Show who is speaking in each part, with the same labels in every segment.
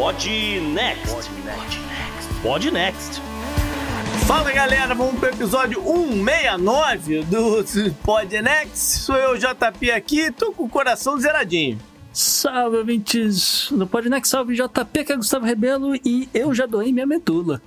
Speaker 1: Pod Next. Pod Next.
Speaker 2: Fala galera, vamos pro episódio 169 do Podnext. Sou eu, JP, aqui, tô com o coração zeradinho.
Speaker 3: Salve, ouvintes do Podnext, salve JP, que é Gustavo Rebelo e eu já doei minha medula.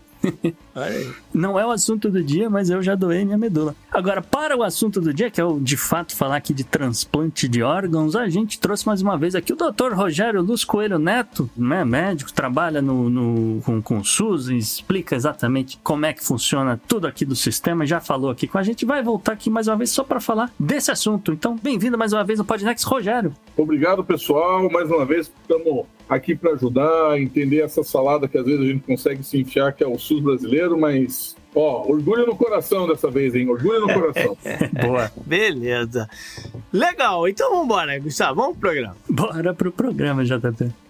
Speaker 3: Não é o assunto do dia, mas eu já doei minha medula. Agora, para o assunto do dia, que é o de fato falar aqui de transplante de órgãos, a gente trouxe mais uma vez aqui o Dr. Rogério Luz Coelho Neto, né, médico, trabalha no, no, com, com o SUS, explica exatamente como é que funciona tudo aqui do sistema, já falou aqui com a gente, vai voltar aqui mais uma vez só para falar desse assunto. Então, bem-vindo mais uma vez ao Podnext, Rogério.
Speaker 4: Obrigado, pessoal. Mais uma vez, estamos aqui para ajudar a entender essa salada que às vezes a gente consegue se enfiar, que é o SUS brasileiro, mas Ó, orgulho no coração dessa vez, hein? Orgulho no coração.
Speaker 2: Boa. Beleza. Legal, então vamos embora, Gustavo. Vamos pro programa.
Speaker 3: Bora pro programa, JP.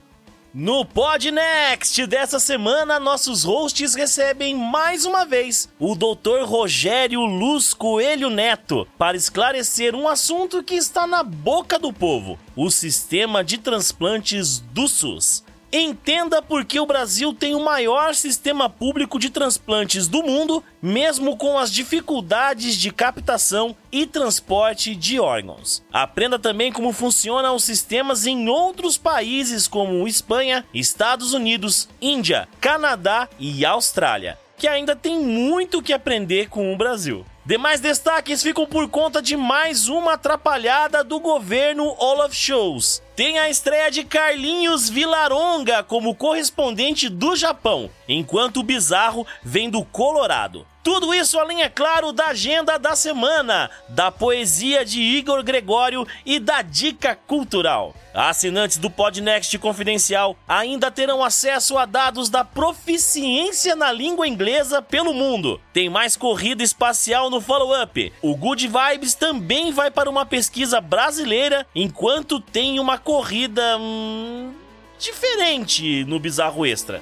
Speaker 1: No Podnext dessa semana, nossos hosts recebem mais uma vez o Dr. Rogério Luz Coelho Neto para esclarecer um assunto que está na boca do povo: o sistema de transplantes do SUS. Entenda por que o Brasil tem o maior sistema público de transplantes do mundo, mesmo com as dificuldades de captação e transporte de órgãos. Aprenda também como funcionam os sistemas em outros países como Espanha, Estados Unidos, Índia, Canadá e Austrália, que ainda tem muito que aprender com o Brasil. Demais destaques ficam por conta de mais uma atrapalhada do governo Olaf Scholz. Tem a estreia de Carlinhos Vilaronga como correspondente do Japão, enquanto o Bizarro vem do Colorado. Tudo isso além, é claro, da agenda da semana, da poesia de Igor Gregório e da dica cultural. Assinantes do Podnext Confidencial ainda terão acesso a dados da proficiência na língua inglesa pelo mundo. Tem mais corrida espacial no follow-up. O Good Vibes também vai para uma pesquisa brasileira, enquanto tem uma corrida. Hum, diferente no Bizarro Extra.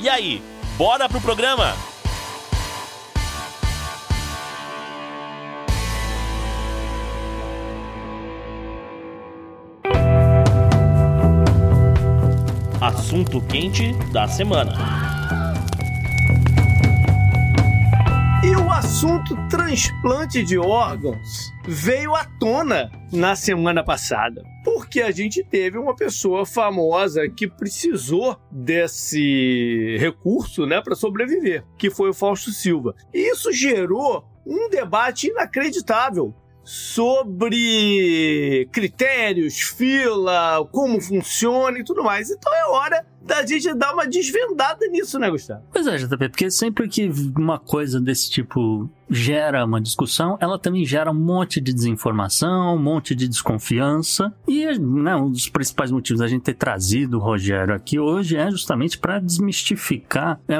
Speaker 1: E aí, bora pro programa? Assunto quente da semana.
Speaker 2: E o assunto transplante de órgãos veio à tona na semana passada. Porque a gente teve uma pessoa famosa que precisou desse recurso, né, para sobreviver, que foi o Fausto Silva. E isso gerou um debate inacreditável sobre critérios, fila, como funciona e tudo mais. Então é hora da gente dar uma desvendada nisso, né, Gustavo?
Speaker 3: Pois é, JP, porque sempre que uma coisa desse tipo gera uma discussão, ela também gera um monte de desinformação, um monte de desconfiança. E né, um dos principais motivos da gente ter trazido o Rogério aqui hoje é justamente para desmistificar, né,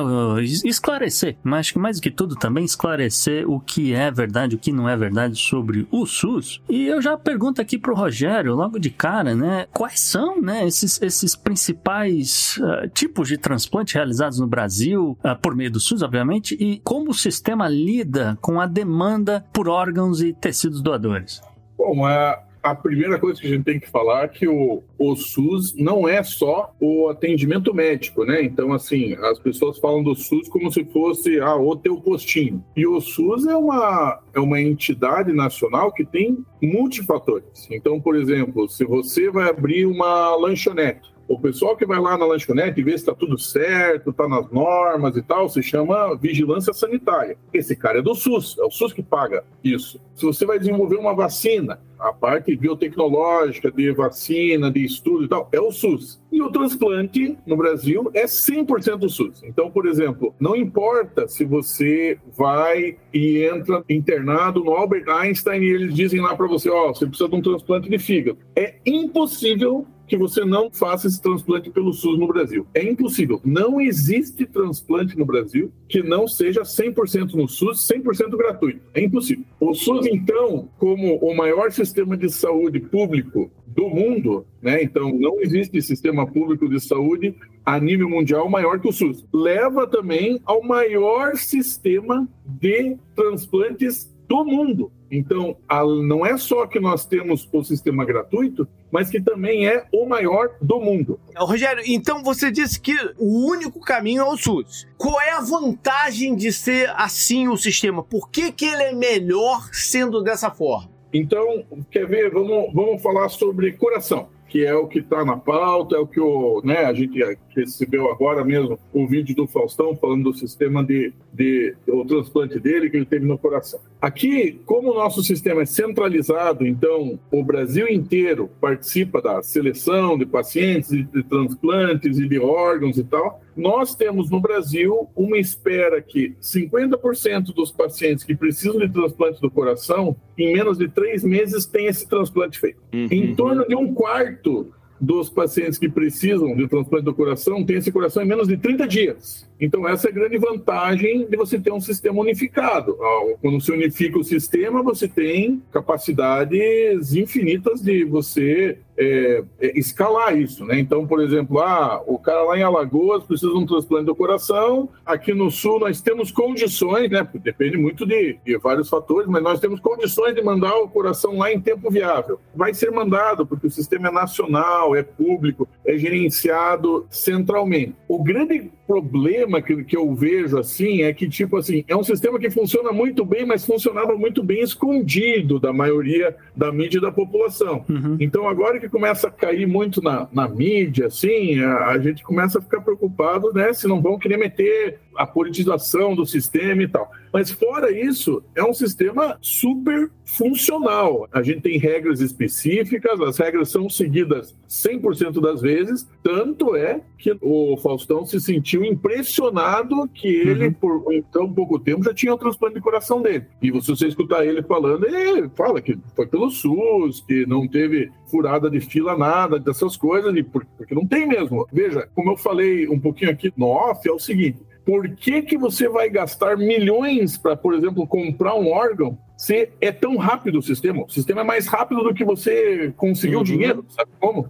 Speaker 3: esclarecer, mas acho que mais do que tudo também esclarecer o que é verdade, o que não é verdade sobre o SUS. E eu já pergunto aqui pro Rogério, logo de cara, né, quais são né, esses, esses principais uh, tipos de transplante realizados no Brasil, uh, por meio do SUS, obviamente, e como o sistema lida com a demanda por órgãos e tecidos doadores?
Speaker 4: Bom, é, a primeira coisa que a gente tem que falar é que o, o SUS não é só o atendimento médico, né? Então, assim, as pessoas falam do SUS como se fosse ah, o teu postinho. E o SUS é uma, é uma entidade nacional que tem multifatores. Então, por exemplo, se você vai abrir uma lanchonete, o pessoal que vai lá na lanchonete e vê se está tudo certo, está nas normas e tal, se chama vigilância sanitária. Esse cara é do SUS, é o SUS que paga isso. Se você vai desenvolver uma vacina, a parte biotecnológica de vacina, de estudo e tal, é o SUS. E o transplante no Brasil é 100% SUS. Então, por exemplo, não importa se você vai e entra internado no Albert Einstein e eles dizem lá para você, ó, oh, você precisa de um transplante de fígado. É impossível que você não faça esse transplante pelo SUS no Brasil. É impossível. Não existe transplante no Brasil que não seja 100% no SUS, 100% gratuito. É impossível. O SUS, então, como o maior sistema de saúde público do mundo, né? Então, não existe sistema público de saúde a nível mundial maior que o SUS. Leva também ao maior sistema de transplantes do mundo. Então, a, não é só que nós temos o sistema gratuito, mas que também é o maior do mundo.
Speaker 2: Rogério, então você disse que o único caminho é o SUS. Qual é a vantagem de ser assim o sistema? Por que, que ele é melhor sendo dessa forma?
Speaker 4: Então, quer ver? Vamos, vamos falar sobre coração que é o que está na pauta, é o que o, né, a gente recebeu agora mesmo o vídeo do Faustão falando do sistema de, de o transplante dele que ele teve no coração. Aqui, como o nosso sistema é centralizado, então o Brasil inteiro participa da seleção de pacientes, de transplantes e de órgãos e tal, nós temos no Brasil uma espera que 50% dos pacientes que precisam de transplante do coração, em menos de três meses, tem esse transplante feito. Uhum. Em torno de um quarto dos pacientes que precisam de transplante do coração tem esse coração em menos de 30 dias. Então, essa é a grande vantagem de você ter um sistema unificado. Quando você unifica o sistema, você tem capacidades infinitas de você é, é, escalar isso, né? Então, por exemplo, ah, o cara lá em Alagoas precisa de um transplante do coração, aqui no Sul nós temos condições, né? Depende muito de, de, vários fatores, mas nós temos condições de mandar o coração lá em tempo viável. Vai ser mandado, porque o sistema é nacional, é público, é gerenciado centralmente. O grande problema que, que eu vejo assim é que, tipo assim, é um sistema que funciona muito bem, mas funcionava muito bem escondido da maioria da mídia e da população. Uhum. Então, agora que começa a cair muito na, na mídia, assim, a, a, gente começa a ficar preocupado, né, se não vão querer meter a politização do sistema e tal. Mas fora isso, é um sistema super funcional. A gente tem regras específicas, as regras são seguidas 100% das vezes, tanto é que o Faustão se sentiu impressionado que ele, uhum. por tão pouco tempo, já tinha o transplante de coração dele. E se você escutar ele falando, ele fala que foi pelo SUS, que não teve furada de fila, nada dessas coisas, porque não tem mesmo. Veja, como eu falei um pouquinho aqui no off, é o seguinte, por que, que você vai gastar milhões para, por exemplo, comprar um órgão se é tão rápido o sistema? O sistema é mais rápido do que você conseguir uhum. o dinheiro, sabe como?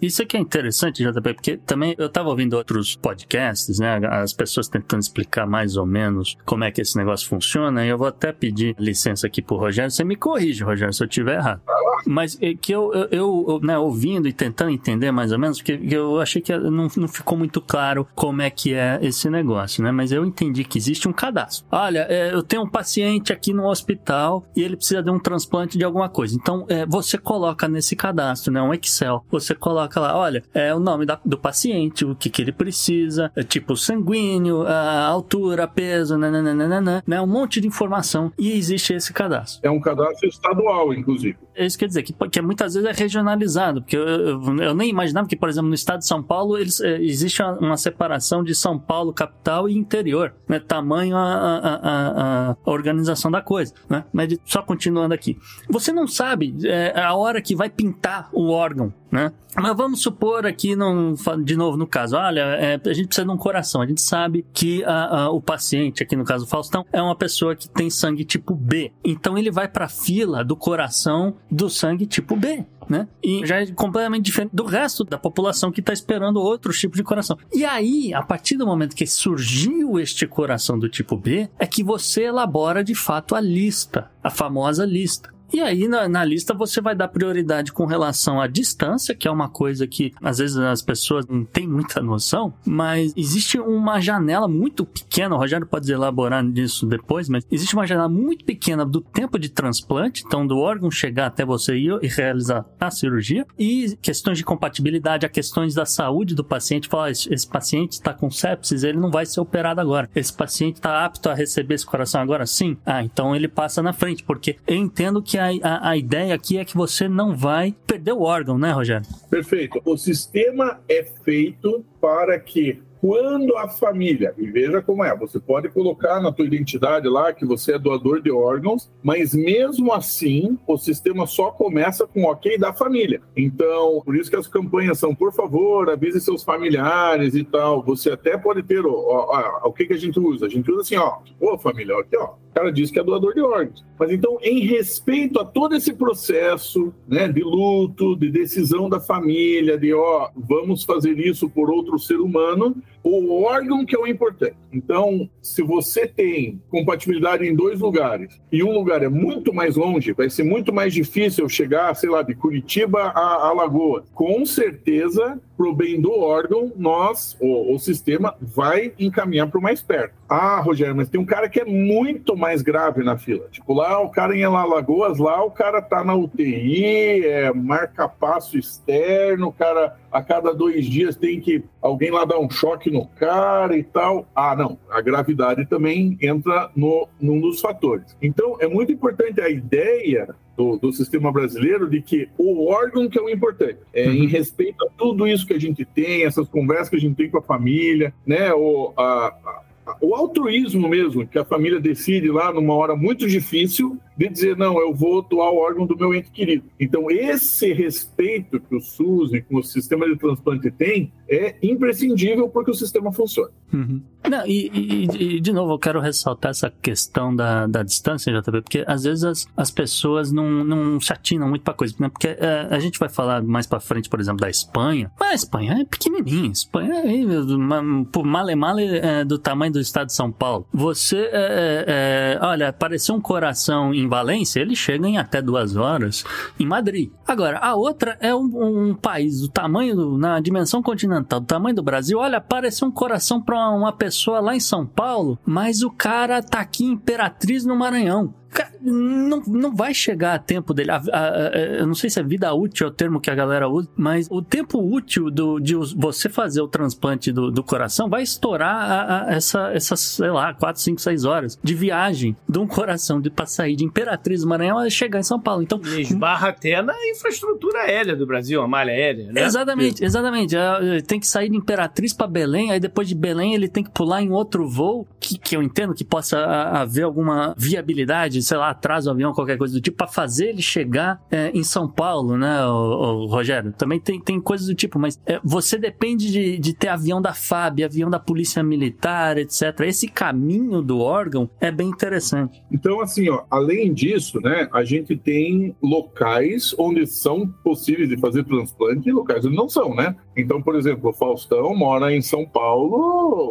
Speaker 3: Isso aqui é interessante, JP, porque também eu estava ouvindo outros podcasts, né? As pessoas tentando explicar mais ou menos como é que esse negócio funciona. E eu vou até pedir licença aqui pro Rogério. Você me corrige, Rogério, se eu estiver errado. Mas é que eu, eu, eu né, ouvindo e tentando entender mais ou menos, porque eu achei que não, não ficou muito claro como é que é esse negócio, né? Mas eu entendi que existe um cadastro. Olha, é, eu tenho um paciente aqui no hospital e ele precisa de um transplante de alguma coisa. Então, é, você coloca nesse cadastro, né? Um Excel. Você coloca coloca lá, olha, é o nome da, do paciente, o que, que ele precisa, é tipo sanguíneo, a altura, peso, nananana, né? Um monte de informação e existe esse cadastro.
Speaker 4: É um cadastro estadual, inclusive.
Speaker 3: É isso quer dizer que, que muitas vezes é regionalizado, porque eu, eu, eu, nem imaginava que, por exemplo, no estado de São Paulo eles, é, existe uma, uma, separação de São Paulo, capital e interior, né? Tamanho a, a, a, a organização da coisa, né? Mas só continuando aqui. Você não sabe é, a hora que vai pintar o órgão, né? Mas vamos supor aqui, não, de novo no caso, olha, é, a gente precisa de um coração. A gente sabe que a, a, o paciente, aqui no caso do Faustão, é uma pessoa que tem sangue tipo B. Então ele vai para a fila do coração do sangue tipo B. Né? E já é completamente diferente do resto da população que está esperando outro tipo de coração. E aí, a partir do momento que surgiu este coração do tipo B, é que você elabora de fato a lista, a famosa lista. E aí na, na lista você vai dar prioridade com relação à distância, que é uma coisa que às vezes as pessoas não têm muita noção, mas existe uma janela muito pequena, o Rogério pode elaborar nisso depois, mas existe uma janela muito pequena do tempo de transplante, então do órgão chegar até você ir e realizar a cirurgia, e questões de compatibilidade, a questões da saúde do paciente, falar, esse paciente está com sepsis, ele não vai ser operado agora. Esse paciente está apto a receber esse coração agora sim? Ah, então ele passa na frente, porque eu entendo que a, a, a ideia aqui é que você não vai perder o órgão, né, Rogério?
Speaker 4: Perfeito. O sistema é feito para que quando a família, e veja como é, você pode colocar na tua identidade lá que você é doador de órgãos, mas mesmo assim o sistema só começa com ok da família. Então, por isso que as campanhas são, por favor, avise seus familiares e tal. Você até pode ter, ó, ó, ó, o que, que a gente usa? A gente usa assim, ó, ô família, aqui ó, o cara diz que é doador de órgãos. Mas então, em respeito a todo esse processo né, de luto, de decisão da família, de ó, vamos fazer isso por outro ser humano, o órgão que é o importante. Então, se você tem compatibilidade em dois lugares e um lugar é muito mais longe, vai ser muito mais difícil chegar, sei lá, de Curitiba a Alagoas. Com certeza, pro bem do órgão, nós, o, o sistema, vai encaminhar para o mais perto. Ah, Rogério, mas tem um cara que é muito mais grave na fila. Tipo, lá o cara em Alagoas, lá o cara tá na UTI, é marca-passo externo, o cara a cada dois dias tem que alguém lá dar um choque no cara e tal. Ah, não, a gravidade também entra no, num dos fatores. Então, é muito importante a ideia do, do, sistema brasileiro de que o órgão que é o importante, é, uhum. em respeito a tudo isso que a gente tem, essas conversas que a gente tem com a família, né, o, a, a o altruísmo mesmo, que a família decide lá numa hora muito difícil, de dizer, não, eu vou doar o órgão do meu ente querido. Então, esse respeito que o SUS e que o sistema de transplante tem é imprescindível porque o sistema funciona.
Speaker 3: Uhum. Não, e, e, e, de novo, eu quero ressaltar essa questão da, da distância, JB, porque às vezes as, as pessoas não, não se atinam muito pra coisa, né? Porque é, a gente vai falar mais pra frente, por exemplo, da Espanha, mas a Espanha é pequenininha, a Espanha é, por male male é, do tamanho do estado de São Paulo. Você, é, é, é olha, apareceu um coração em Valência, ele chega em até duas horas em Madrid. Agora, a outra é um, um país do tamanho, do, na dimensão continental, do tamanho do Brasil. Olha, apareceu um coração para uma pessoa lá em São Paulo, mas o cara tá aqui em Imperatriz no Maranhão não, não vai chegar a tempo dele. A, a, a, eu não sei se é vida útil é o termo que a galera usa, mas o tempo útil do, de você fazer o transplante do, do coração vai estourar essa, essas, sei lá, 4, 5, 6 horas de viagem de um coração de pra sair de Imperatriz do Maranhão a chegar em São Paulo. Então,
Speaker 2: e esbarra até na infraestrutura aérea do Brasil, a malha aérea, né?
Speaker 3: Exatamente, exatamente. É, tem que sair de Imperatriz para Belém, aí depois de Belém ele tem que pular em outro voo, que, que eu entendo que possa haver alguma viabilidade sei lá, atrás do avião, qualquer coisa do tipo, para fazer ele chegar é, em São Paulo, né, o, o, Rogério? Também tem, tem coisas do tipo, mas é, você depende de, de ter avião da FAB, avião da Polícia Militar, etc. Esse caminho do órgão é bem interessante.
Speaker 4: Então, assim, ó, além disso, né, a gente tem locais onde são possíveis de fazer transplante e locais onde não são, né? Então, por exemplo, o Faustão mora em São Paulo,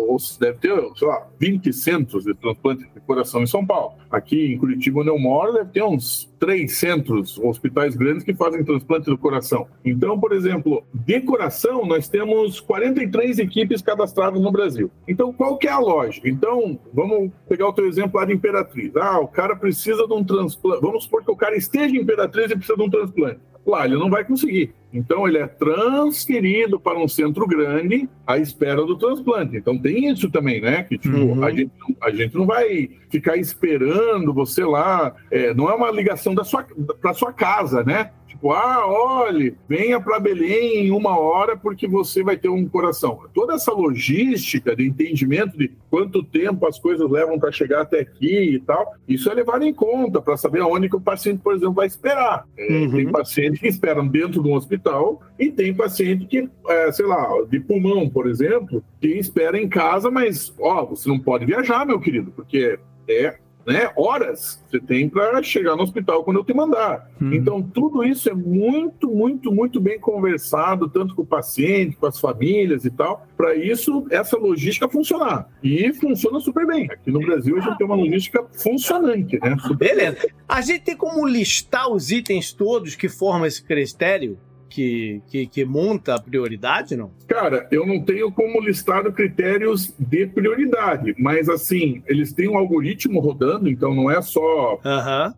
Speaker 4: ou deve ter, sei lá, 20 centros de transplante de coração em São Paulo. Aqui em Curitiba, onde eu moro, deve ter uns três centros, hospitais grandes que fazem transplante do coração. Então, por exemplo, de coração, nós temos 43 equipes cadastradas no Brasil. Então, qual que é a lógica? Então, vamos pegar o teu exemplo lá de Imperatriz. Ah, o cara precisa de um transplante. Vamos supor que o cara esteja em Imperatriz e precisa de um transplante lá ele não vai conseguir. Então ele é transferido para um centro grande à espera do transplante. Então tem isso também, né? Que tipo, uhum. a, gente, a gente não vai ficar esperando você lá. É, não é uma ligação da sua, para sua casa, né? Tipo, ah, olhe, venha para Belém em uma hora porque você vai ter um coração. Toda essa logística de entendimento de quanto tempo as coisas levam para chegar até aqui e tal, isso é levado em conta para saber aonde que o paciente, por exemplo, vai esperar. É, uhum. Tem paciente que esperam dentro de um hospital e tem paciente que, é, sei lá, de pulmão, por exemplo, que espera em casa, mas, ó, você não pode viajar, meu querido, porque é né, horas você tem para chegar no hospital quando eu te mandar.
Speaker 3: Uhum.
Speaker 4: Então, tudo isso é muito, muito, muito bem conversado, tanto com o paciente, com as famílias e tal, para isso, essa logística funcionar. E funciona super bem. Aqui no Brasil, a gente tem uma logística funcionante, né?
Speaker 2: Beleza. A gente tem como listar os itens todos que formam esse critério? Que, que, que monta a prioridade, não?
Speaker 4: Cara, eu não tenho como listar critérios de prioridade, mas assim, eles têm um algoritmo rodando, então não é só.
Speaker 2: Aham.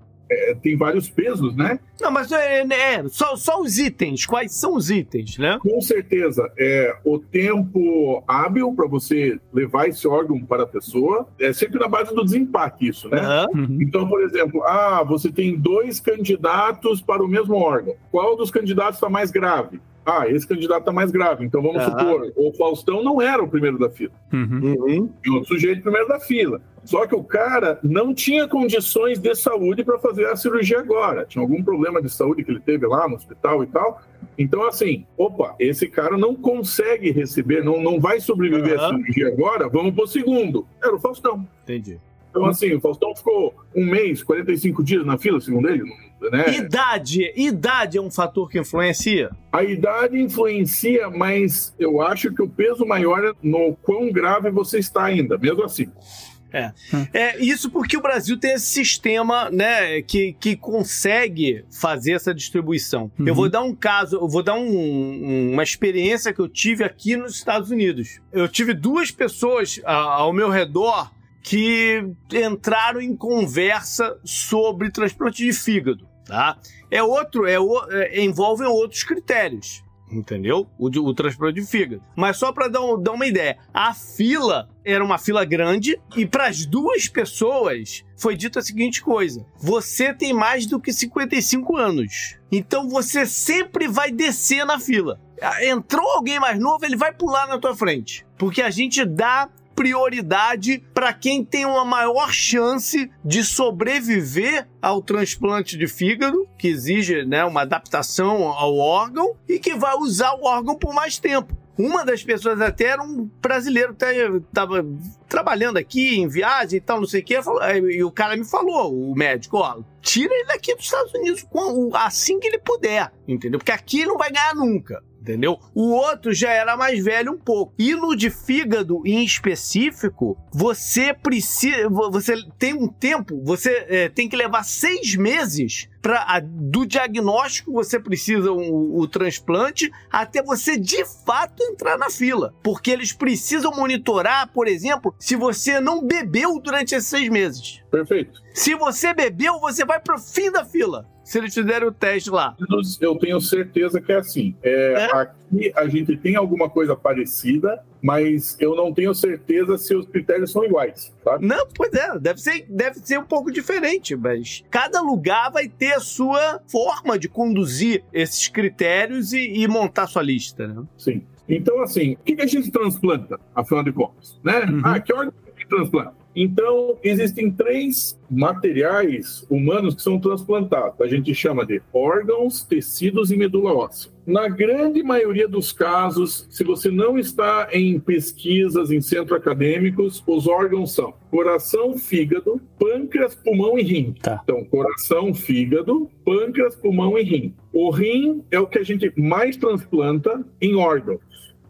Speaker 4: É, tem vários pesos, né?
Speaker 2: Não, mas é, é, só, só os itens. Quais são os itens, né?
Speaker 4: Com certeza, é o tempo hábil para você levar esse órgão para a pessoa, é sempre na base do desempate, isso, né?
Speaker 3: Uhum.
Speaker 4: Então, por exemplo, ah, você tem dois candidatos para o mesmo órgão. Qual dos candidatos está mais grave? Ah, esse candidato está mais grave. Então vamos
Speaker 2: Ah.
Speaker 4: supor, o Faustão não era o primeiro da fila.
Speaker 3: Uhum.
Speaker 2: Uhum.
Speaker 4: E outro sujeito primeiro da fila. Só que o cara não tinha condições de saúde para fazer a cirurgia agora. Tinha algum problema de saúde que ele teve lá no hospital e tal. Então, assim, opa, esse cara não consegue receber, não, não vai sobreviver à
Speaker 2: Aham.
Speaker 4: cirurgia agora, vamos pro segundo. Era o Faustão.
Speaker 2: Entendi.
Speaker 4: Então, assim, o Faustão ficou um mês, 45 dias na fila, segundo ele, né?
Speaker 2: Idade. Idade é um fator que influencia?
Speaker 4: A idade influencia, mas eu acho que o peso maior é no quão grave você está ainda, mesmo assim.
Speaker 2: É isso porque o Brasil tem esse sistema, né, que, que consegue fazer essa distribuição.
Speaker 3: Uhum.
Speaker 2: Eu vou dar um caso, eu vou dar um- um- uma experiência que eu tive aqui nos Estados Unidos. Eu tive duas pessoas a- ao meu redor que entraram em conversa sobre transplante de fígado, tá? É outro, é, é envolvem outros critérios. Entendeu? O, o transplante de fígado. Mas só para dar, dar uma ideia, a fila era uma fila grande e para as duas pessoas foi dito a seguinte coisa: você tem mais do que 55 anos. Então você sempre vai descer na fila. Ah, Entrou alguém mais novo, ele vai pular na tua frente. Porque a gente dá prioridade para quem tem uma maior chance de sobreviver ao transplante de fígado, que exige né, uma adaptação ao órgão e que vai usar o órgão por mais tempo. Uma das pessoas até era um brasileiro que estava trabalhando aqui em viagem e tal, não sei o quê, e o cara me falou, o médico, ó, tira ele daqui dos Estados Unidos assim que ele puder, entendeu? Porque aqui ele não vai ganhar nunca. Entendeu? O outro já era mais velho um pouco. E no de fígado em específico, você precisa. Você tem um tempo, você é, tem que levar seis meses para do diagnóstico você precisa o, o transplante até você de fato entrar na fila. Porque eles precisam monitorar, por exemplo, se você não bebeu durante esses seis meses.
Speaker 4: Perfeito.
Speaker 2: Se você bebeu, você vai pro fim da fila. Se eles fizerem o teste lá.
Speaker 4: Eu tenho certeza que é assim. É,
Speaker 2: É?
Speaker 4: Aqui a gente tem alguma coisa parecida, mas eu não tenho certeza se os critérios são iguais. Tá?
Speaker 2: Não, pois é, deve ser, deve ser um pouco diferente, mas cada lugar vai ter a sua forma de conduzir esses critérios e, e montar sua lista, né?
Speaker 4: Sim. Então, assim, o que, a gente transplanta, afinal de contas? Né?
Speaker 3: Uhum.
Speaker 4: Ah, que que a gente transplanta? Então, existem três materiais humanos que são transplantados. A gente chama de órgãos, tecidos e medula óssea. Na grande maioria dos casos, se você não está em pesquisas em centros acadêmicos, os órgãos são coração, fígado, pâncreas, pulmão e rim.
Speaker 3: Tá.
Speaker 4: Então, coração, fígado, pâncreas, pulmão e rim. O rim é o que a gente mais transplanta em órgãos,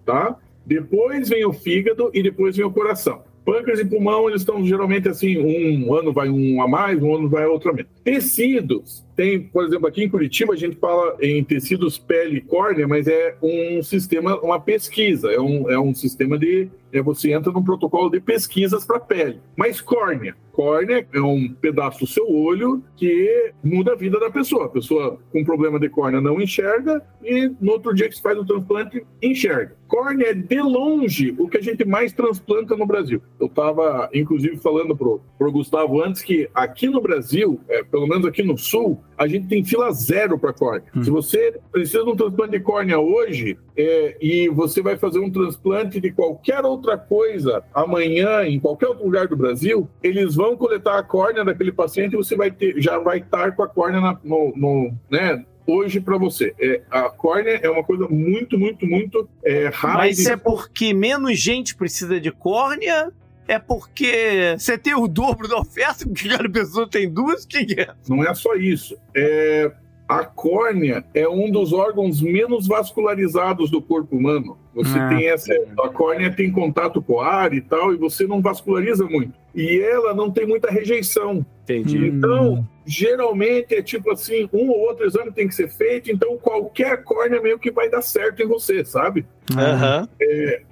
Speaker 4: tá? Depois vem o fígado e depois vem o coração. Pâncreas e pulmão, eles estão geralmente assim, um ano vai um a mais, um ano vai outro a menos. Tecidos, tem, por exemplo, aqui em Curitiba a gente fala em tecidos pele e córnea, mas é um sistema, uma pesquisa, é um, é um sistema de, é, você entra num protocolo de pesquisas para pele. Mas córnea, córnea é um pedaço do seu olho que muda a vida da pessoa. A pessoa com problema de córnea não enxerga e no outro dia que se faz o transplante, enxerga. Córnea é de longe o que a gente mais transplanta no Brasil. Eu estava, inclusive, falando pro, pro Gustavo antes que aqui no Brasil, é, pelo menos aqui no Sul, a gente tem fila zero para córnea. Se você precisa de um transplante de córnea hoje é, e você vai fazer um transplante de qualquer outra coisa amanhã em qualquer outro lugar do Brasil, eles vão coletar a córnea daquele paciente e você vai ter, já vai estar com a córnea na- no, no, né, hoje para você. É, a córnea é uma coisa muito, muito, muito é, rara.
Speaker 2: Mas
Speaker 4: de-
Speaker 2: isso é porque menos gente precisa de córnea É porque você tem o dobro da oferta, porque cada pessoa tem duas? O que que é?
Speaker 4: Não é só isso. É, a córnea é um dos órgãos menos vascularizados do corpo humano. Você
Speaker 3: Ah.
Speaker 4: tem essa. A córnea tem contato com o ar e tal, e você não vasculariza muito. E ela não tem muita rejeição.
Speaker 2: Entendi.
Speaker 4: Então, geralmente é tipo assim: um ou outro exame tem que ser feito, então qualquer córnea meio que vai dar certo em você, sabe?
Speaker 2: Aham.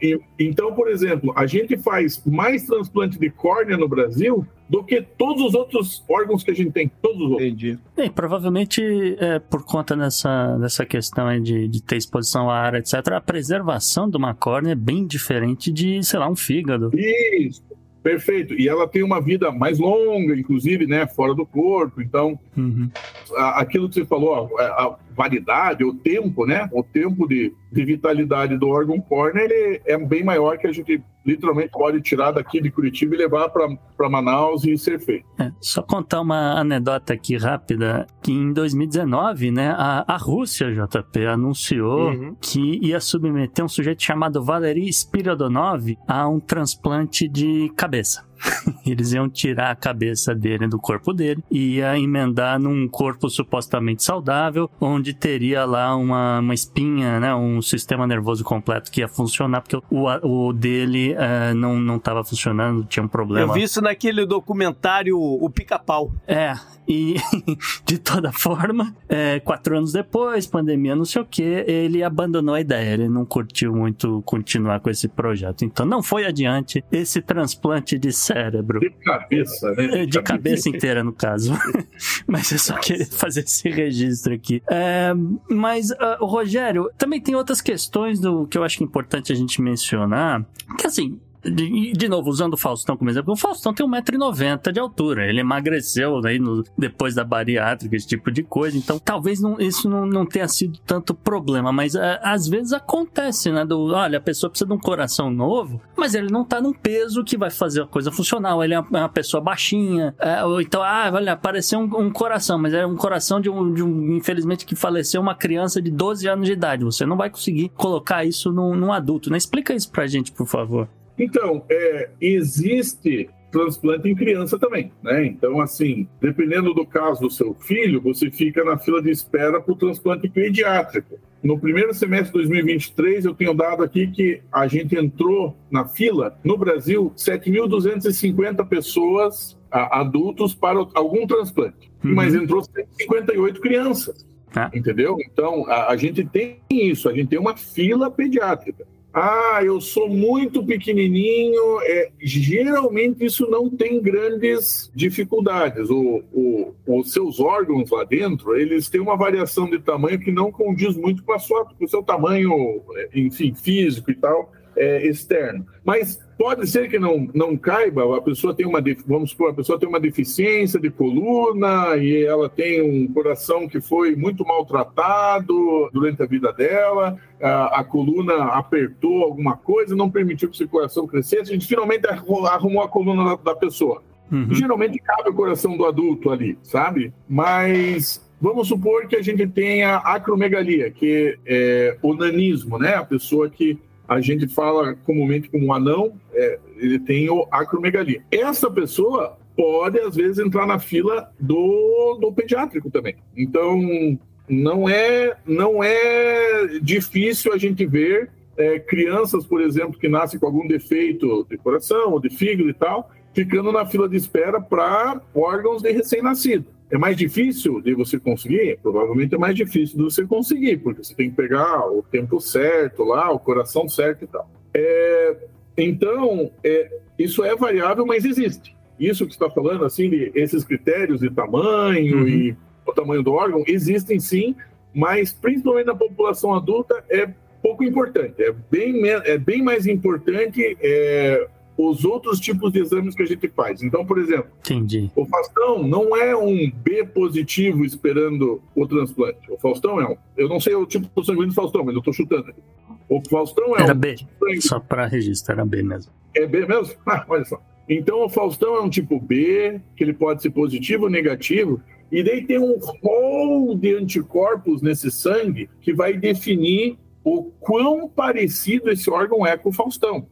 Speaker 4: E- então, por exemplo, a gente faz mais transplante de córnea no Brasil do que todos os outros órgãos que a gente tem. Todos os outros.
Speaker 2: Entendi.
Speaker 3: Provavelmente é, por conta dessa, dessa questão aí de, de ter exposição à ar, etc., a preservação de uma córnea é bem diferente de, sei lá, um fígado.
Speaker 4: Isso, perfeito. E ela tem uma vida mais longa, inclusive, né, fora do corpo. Então,
Speaker 3: Uhum.
Speaker 4: aquilo que você falou, a validade, o tempo, né, o tempo de, de vitalidade do órgão córnea, ele é bem maior que a gente literalmente pode tirar daqui de Curitiba e levar para Manaus e ser feito.
Speaker 3: É, só contar uma anedota aqui rápida, que em 2019, né, a, a Rússia, JP, anunciou
Speaker 2: Uhum.
Speaker 3: que ia submeter um sujeito chamado Valery Spiridonov a um transplante de cabeça. Eles iam tirar a cabeça dele do corpo dele e ia emendar num corpo supostamente saudável, onde teria lá uma, uma espinha, né, um sistema nervoso completo que ia funcionar, porque o, o dele eh, não não estava funcionando, tinha um problema.
Speaker 2: Eu vi isso naquele documentário O Pica-Pau.
Speaker 3: É, e de toda forma, é, quatro anos depois, pandemia, não sei o que, ele abandonou a ideia. Ele não curtiu muito continuar com esse projeto. Então não foi adiante esse transplante de cérebro.
Speaker 4: De cabeça, né?
Speaker 3: É, De cabeça inteira, no caso. mas eu só queria fazer esse registro aqui. É, mas, o Rogério, também tem outras questões do que eu acho que é importante a gente mencionar. Que assim. De, de novo, usando o Faustão como exemplo, o Faustão tem 1,90m de altura. Ele emagreceu aí no- depois da bariátrica, esse tipo de coisa. Então, talvez não- isso não, não tenha sido tanto problema. Mas ah, às vezes acontece, né? Do, olha, a pessoa precisa de um coração novo, mas ele não tá num peso que vai fazer a coisa funcionar. Ou ele é uma, uma pessoa baixinha. é, ou então, ah, olha, apareceu um, um coração, mas é um coração de um, de um, infelizmente, que faleceu uma criança de 12 anos de idade. Você não vai conseguir colocar isso num, num adulto, né? Explica isso pra gente, por favor.
Speaker 4: Então, é, existe transplante em criança também, né? Então, assim, dependendo do caso do seu filho, você fica na fila de espera para o transplante pediátrico. No primeiro semestre de 2023, eu tenho dado aqui que a gente entrou na fila, no Brasil, 7.250 pessoas, adultos, para algum transplante.
Speaker 3: Uhum.
Speaker 4: Mas entrou 158 crianças.
Speaker 3: Ah.
Speaker 4: Entendeu? Então, a, a gente tem isso, a gente tem uma fila pediátrica. Ah, eu sou muito pequenininho. É, geralmente isso não tem grandes dificuldades. O, o- os seus órgãos lá dentro, eles têm uma variação de tamanho que não condiz muito com, a sua, com o seu tamanho, é, enfim, físico e tal, é, externo. Mas pode ser que não, não caiba, a pessoa tem uma, vamos supor, a pessoa tem uma deficiência de coluna e ela tem um coração que foi muito maltratado durante a vida dela, a, a coluna apertou alguma coisa, não permitiu que esse coração crescesse, a gente finalmente arru- arrumou a coluna da, da pessoa.
Speaker 3: Uhum.
Speaker 4: Geralmente cabe o coração do adulto ali, sabe? Mas vamos supor que a gente tenha acromegalia, que é o nanismo, né? A pessoa que a gente fala comumente como um anão, é, ele tem o acromegalia. Essa pessoa pode, às vezes, entrar na fila do, do pediátrico também. Então, não é, não é difícil a gente ver é, crianças, por exemplo, que nascem com algum defeito de coração ou de fígado e tal, ficando na fila de espera para órgãos de recém-nascido. É mais difícil de você conseguir? Provavelmente é mais difícil de você conseguir, porque você tem que pegar o tempo certo lá, o coração certo e tal. É, então, é, isso é variável, mas existe. Isso que você está falando, assim, de esses critérios de tamanho
Speaker 3: Uhum.
Speaker 4: e o tamanho do órgão, existem sim, mas principalmente na população adulta é pouco importante. É bem, é bem mais importante é, os outros tipos de exames que a gente faz. Então, por exemplo,
Speaker 3: Entendi.
Speaker 4: o Faustão não é um B positivo esperando o transplante. O Faustão é um. Eu não sei o tipo de sanguíneo do Faustão, mas eu estou chutando. aqui. O Faustão é
Speaker 3: Era
Speaker 4: um.
Speaker 3: B.
Speaker 4: sangue-
Speaker 3: Só pra registro, era B mesmo.
Speaker 4: É B mesmo? Ah, olha só. Então o Faustão é um tipo B, que ele pode ser positivo ou negativo, e daí tem um rol de anticorpos nesse sangue que vai definir o quão parecido esse órgão é com o Faustão.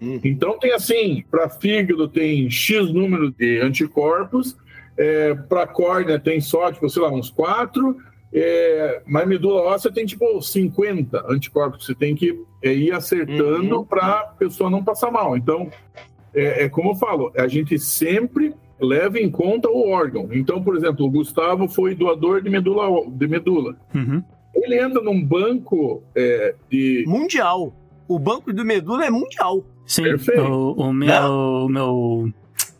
Speaker 2: Hum.
Speaker 4: Então tem assim, para fígado tem X número de anticorpos, é, para córnea tem só, tipo, sei lá, uns 4, é, mas medula óssea tem tipo 50 anticorpos que você tem que é, ir acertando
Speaker 2: Uhum.
Speaker 4: para a pessoa não passar mal. Então, é, é como eu falo, a gente sempre leva em conta o órgão. Então, por exemplo, o Gustavo foi doador de medula. De medula.
Speaker 3: Uhum.
Speaker 4: Ele entra num banco é, de.
Speaker 2: Mundial. O banco do medula é mundial.
Speaker 3: Sim, o, o meu, o meu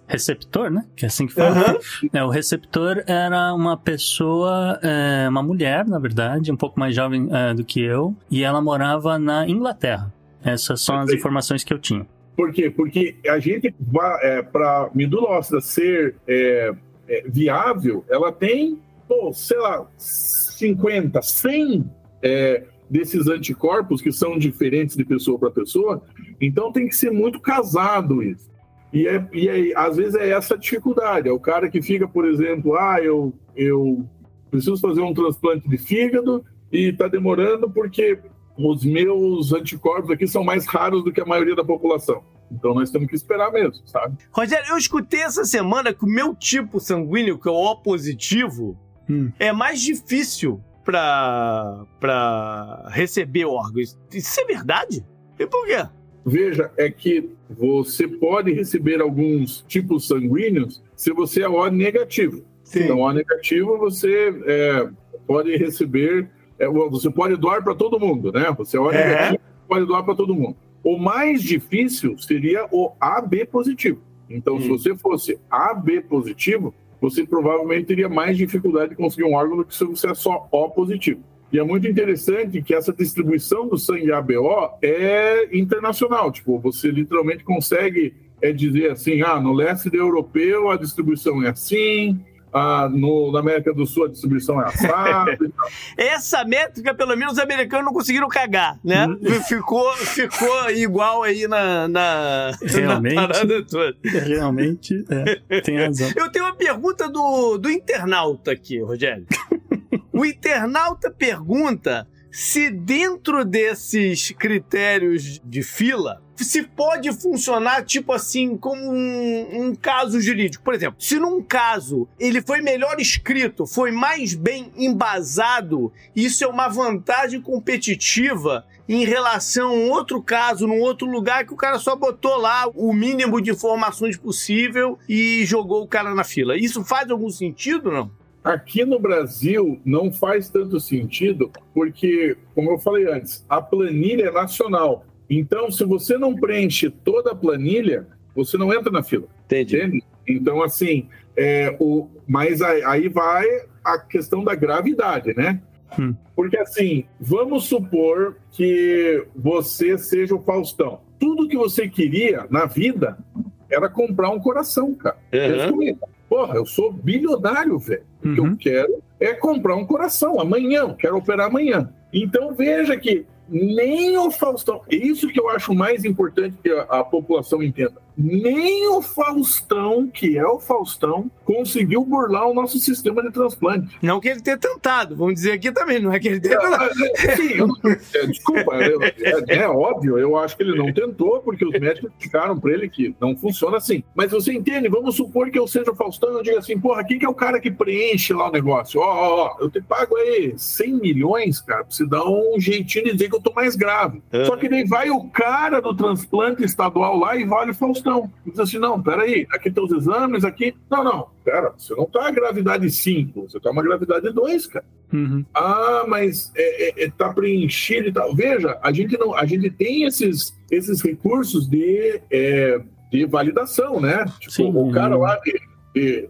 Speaker 3: receptor, né? Que é assim que fala.
Speaker 2: Aham.
Speaker 3: É, o receptor era uma pessoa, é, uma mulher, na verdade, um pouco mais jovem é, do que eu, e ela morava na Inglaterra. Essas são as
Speaker 4: Perfeito.
Speaker 3: informações que eu tinha.
Speaker 4: Por quê? Porque a gente, é, para medula óssea ser é, é, viável, ela tem, pô, sei lá, 50, 100 é, desses anticorpos que são diferentes de pessoa para pessoa. Então tem que ser muito casado isso. E, é, e é- às vezes é essa a dificuldade. É o cara que fica, por exemplo, ah, eu, eu preciso fazer um transplante de fígado e está demorando porque os meus anticorpos aqui são mais raros do que a maioria da população. Então nós temos que esperar mesmo, sabe?
Speaker 2: Rogério, eu escutei essa semana que o meu tipo sanguíneo, que é o O positivo,
Speaker 3: Hum.
Speaker 2: é mais difícil pra receber órgãos. Isso é verdade? E por quê?
Speaker 4: Veja, é que você pode receber alguns tipos sanguíneos se você é O negativo. Então, O negativo você é, pode receber, é, você pode doar para todo mundo, né? Você é O
Speaker 2: É.
Speaker 4: negativo, pode doar para todo mundo. O mais difícil seria o AB positivo. Então, se
Speaker 2: Hum.
Speaker 4: você fosse AB positivo, você provavelmente teria mais dificuldade de conseguir um órgão do que se você é só O positivo. E é muito interessante que essa distribuição do sangue ABO é internacional. Tipo, você literalmente consegue é, dizer assim, ah, no leste europeu a distribuição é assim, ah, no, na América do Sul a distribuição é assado.
Speaker 2: Essa métrica, pelo menos, os americanos não conseguiram cagar, né? Ficou, ficou igual aí na, na,
Speaker 3: Realmente.
Speaker 2: na parada toda.
Speaker 3: Realmente, é, tem razão.
Speaker 2: Eu tenho uma pergunta do, do internauta aqui, Rogério. o internauta pergunta se dentro desses critérios de fila, se pode funcionar tipo assim, como um, um caso jurídico. Por exemplo, se num caso ele foi melhor escrito, foi mais bem embasado, isso é uma vantagem competitiva em relação a um outro caso, num outro lugar que o cara só botou lá o mínimo de informações possível e jogou o cara na fila. Isso faz algum sentido, não?
Speaker 4: Aqui no Brasil não faz tanto sentido, porque, como eu falei antes, a planilha é nacional. Então, se você não preenche toda a planilha, você não entra na fila. Entende? Então, assim, é, o, mas aí, vai a questão da gravidade, né?
Speaker 3: Hum.
Speaker 4: Porque, assim, vamos supor que você seja o Faustão. Tudo que você queria na vida era comprar um coração, cara. Comigo. Porra, eu sou bilionário, velho. O que
Speaker 3: Uhum.
Speaker 4: eu quero é comprar um coração amanhã. Eu quero operar amanhã. Então veja que nem o Faustão. É isso que eu acho mais importante que a, a população entenda. Nem o Faustão, que é o Faustão, conseguiu burlar o nosso sistema de transplante.
Speaker 2: Não que ele tenha tentado, vamos dizer aqui também, não é que ele tenha tentado.
Speaker 4: Sim, eu não- é, desculpa, eu- é, é óbvio, eu acho que ele não tentou, porque os médicos explicaram pra ele que não funciona assim. Mas você entende, vamos supor que eu seja o Faustão e eu diga assim, porra, quem que é o cara que preenche lá o negócio? Ó, ó, ó, eu te pago aí 100 milhões, cara, pra você dar um jeitinho de dizer que eu tô mais grave. Só que daí vai o cara do transplante estadual lá e olha o Faustão. E diz assim, não, peraí, aqui estão os exames, aqui... Não, não, pera, você não tá gravidade 5, você tá uma gravidade 2, cara.
Speaker 3: Uhum.
Speaker 4: Ah, mas é, é, é, tá preenchido e tal. Veja, a gente não, a gente tem esses, esses recursos de, é, de validação, né? Tipo,
Speaker 3: Sim.
Speaker 4: o cara lá de, de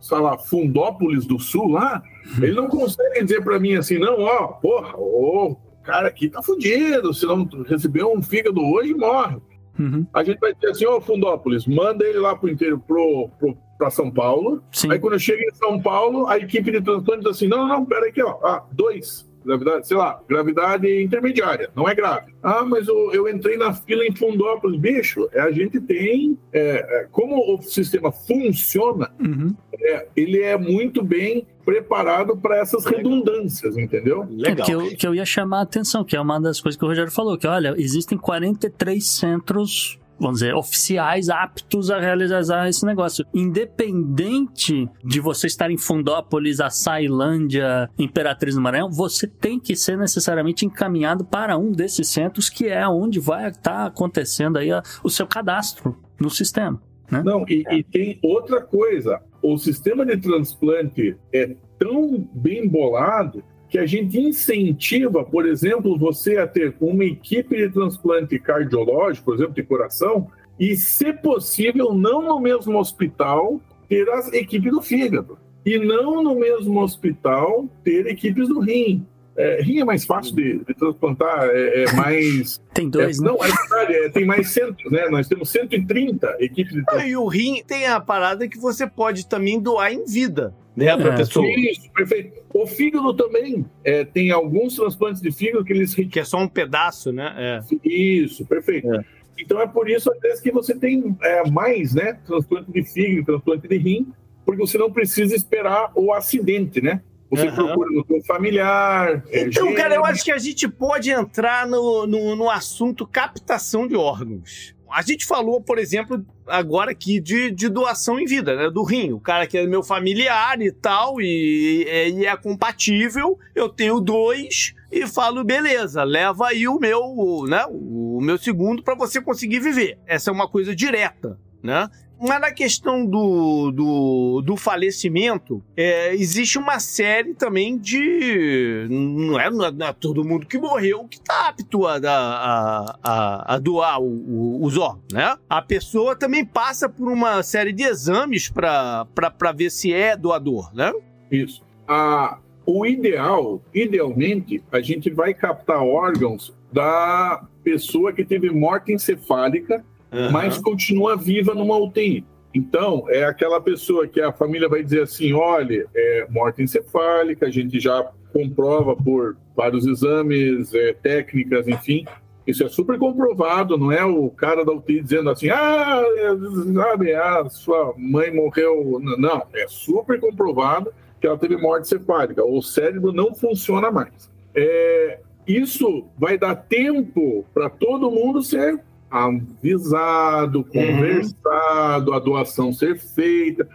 Speaker 4: sei lá, Fundópolis do Sul lá, ele não consegue dizer pra mim assim, não, ó, porra, o cara aqui tá fudido, se não receber um fígado hoje, morre.
Speaker 3: Uhum.
Speaker 4: A gente vai dizer assim, ô Fundópolis, manda ele lá pro inteiro, pro, pro, pra São Paulo,
Speaker 3: Sim.
Speaker 4: Aí quando chega em São Paulo, a equipe de transplante diz assim: não, não, não, pera aqui, ó. Ah, dois. Gravidade, sei lá, gravidade intermediária, não é grave. Ah, mas eu, eu entrei na fila em Fundópolis, bicho. É, a gente tem. É, é, como o sistema funciona,
Speaker 3: Uhum.
Speaker 4: é, ele é muito bem preparado para essas redundâncias, entendeu?
Speaker 3: É
Speaker 2: Legal.
Speaker 3: que eu, que eu ia chamar a atenção, que é uma das coisas que o Rogério falou, que olha, existem 43 centros, vamos dizer, oficiais aptos a realizar esse negócio. Independente de você estar em Fundópolis, Açailândia, Imperatriz do Maranhão, você tem que ser necessariamente encaminhado para um desses centros, que é onde vai estar acontecendo aí o seu cadastro no sistema.
Speaker 4: Não, e, e tem outra coisa. O sistema de transplante é tão bem bolado que a gente incentiva, por exemplo, você a ter uma equipe de transplante cardiológico, por exemplo, de coração, e, se possível, não no mesmo hospital ter a equipe do fígado. E não no mesmo hospital ter equipes do rim. É, rim é mais fácil de, de transplantar, é, é mais.
Speaker 3: Tem dois,
Speaker 4: é,
Speaker 3: né?
Speaker 4: Não, é verdade, é, tem mais centros, né? Nós temos 130 equipes de
Speaker 2: Ah, e o rim tem a parada que você pode também doar em vida, né, pra
Speaker 3: É.
Speaker 2: pessoa.
Speaker 4: Isso, perfeito. O fígado também. é, tem alguns transplantes de fígado que eles
Speaker 2: Que é só um pedaço, né? É.
Speaker 4: Isso, perfeito.
Speaker 2: É.
Speaker 4: Então é por isso, às vezes, que você tem é, mais, né? Transplante de fígado, transplante de rim, porque você não precisa esperar o acidente, né? Você
Speaker 2: Aham.
Speaker 4: procura no seu familiar. é,
Speaker 2: Então, cara, eu acho que a gente pode entrar no, no, no assunto captação de órgãos. A gente falou, por exemplo, agora aqui de, de doação em vida, né? Do rim. O cara que é meu familiar e tal, e, é- e é compatível, eu tenho dois e falo, beleza, leva aí o meu, né? O meu segundo para você conseguir viver. Essa é uma coisa direta, né? Mas na questão do, do, do falecimento, é, existe uma série também de. Não é, não é- é todo mundo que morreu que está apto a, a, a, a doar o- o- os órgãos, né? A pessoa também passa por uma série de exames para ver se é doador, né?
Speaker 4: Isso. Ah, o ideal, idealmente, a gente vai captar órgãos da pessoa que teve morte encefálica mas continua viva numa UTI. Então, é aquela pessoa que a família vai dizer assim: olha, é morte encefálica, a gente já comprova por vários exames, é, técnicas, enfim. Isso é super comprovado, não é o cara da UTI dizendo assim: ah, é, sabe, a sua mãe morreu. Não, é super comprovado que ela teve morte encefálica, o cérebro não funciona mais. É, isso vai dar tempo para todo mundo ser avisado, conversado, a doação ser feita.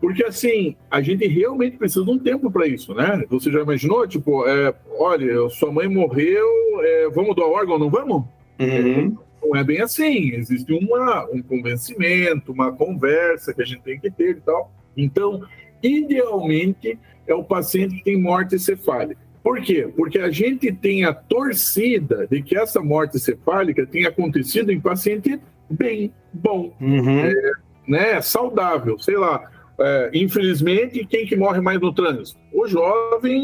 Speaker 4: Porque, assim, a gente realmente precisa de um tempo para isso, né? Você já imaginou? Tipo, é, olha, sua mãe morreu, é, vamos doar órgão, não vamos? Não é bem assim. Existe uma, um convencimento, uma conversa que a gente tem que ter e tal. Então, idealmente, é o paciente que tem morte encefálica. Por quê? Porque a gente tem a torcida de que essa morte cefálica tenha acontecido em paciente bem, bom, né, saudável, sei lá. É, infelizmente, quem que morre mais no trânsito? O jovem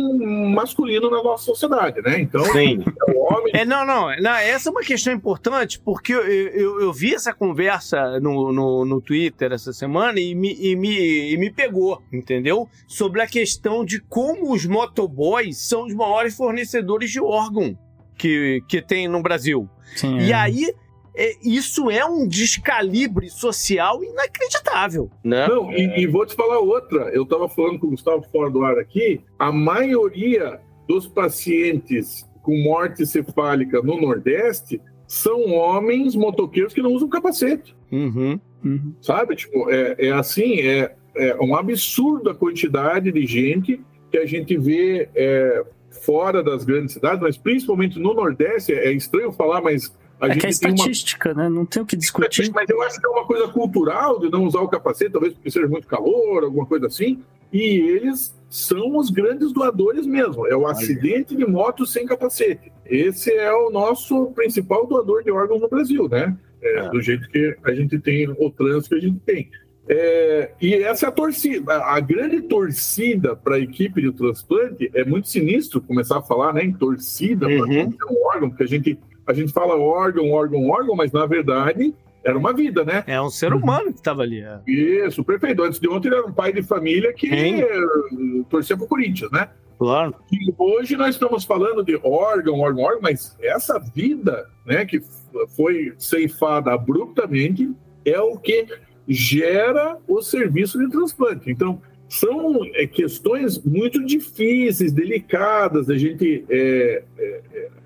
Speaker 4: masculino na nossa sociedade, né? Então,
Speaker 2: Sim.
Speaker 4: é o homem.
Speaker 2: É, não, não, não, essa é uma questão importante, porque eu, eu, eu vi essa conversa no, no, no Twitter essa semana e me, e, me, e me pegou, entendeu? Sobre a questão de como os motoboys são os maiores fornecedores de órgão que, que tem no Brasil.
Speaker 3: Sim,
Speaker 2: E
Speaker 3: é.
Speaker 2: aí, é, isso é um descalibre social inacreditável, né?
Speaker 4: Não, e, e vou te falar outra. Eu estava falando com o Gustavo fora do ar aqui. A maioria dos pacientes com morte cefálica no Nordeste são homens motoqueiros que não usam capacete.
Speaker 2: Uhum.
Speaker 3: Uhum.
Speaker 4: Sabe? Tipo, é, é assim, é, é um absurdo a quantidade de gente que a gente vê é, fora das grandes cidades, mas principalmente no Nordeste. É estranho falar, mas a
Speaker 3: É que é
Speaker 4: tem uma
Speaker 3: estatística, né? Não tem o que discutir.
Speaker 4: mas eu acho que é uma coisa cultural de não usar o capacete, talvez porque seja muito calor, alguma coisa assim. E eles são os grandes doadores mesmo. É o acidente de moto sem capacete. Esse é o nosso principal doador de órgãos no Brasil, né? É, Do jeito que a gente tem o trânsito que a gente tem. É, e essa é a torcida. A grande torcida para a equipe de transplante é muito sinistro começar a falar né, em torcida para
Speaker 2: Uhum.
Speaker 4: um órgão, porque a gente, a gente fala órgão, órgão, órgão, mas na verdade era uma vida, né?
Speaker 2: É um ser humano que estava ali. é.
Speaker 4: Isso, perfeito. Antes de ontem ele era um pai de família que
Speaker 2: Sim.
Speaker 4: torcia pro Corinthians, né?
Speaker 2: Claro.
Speaker 4: E hoje nós estamos falando de órgão, órgão, órgão, mas essa vida, né, que foi ceifada abruptamente, é o que gera o serviço de transplante. Então, são é, questões muito difíceis, delicadas. A gente é, é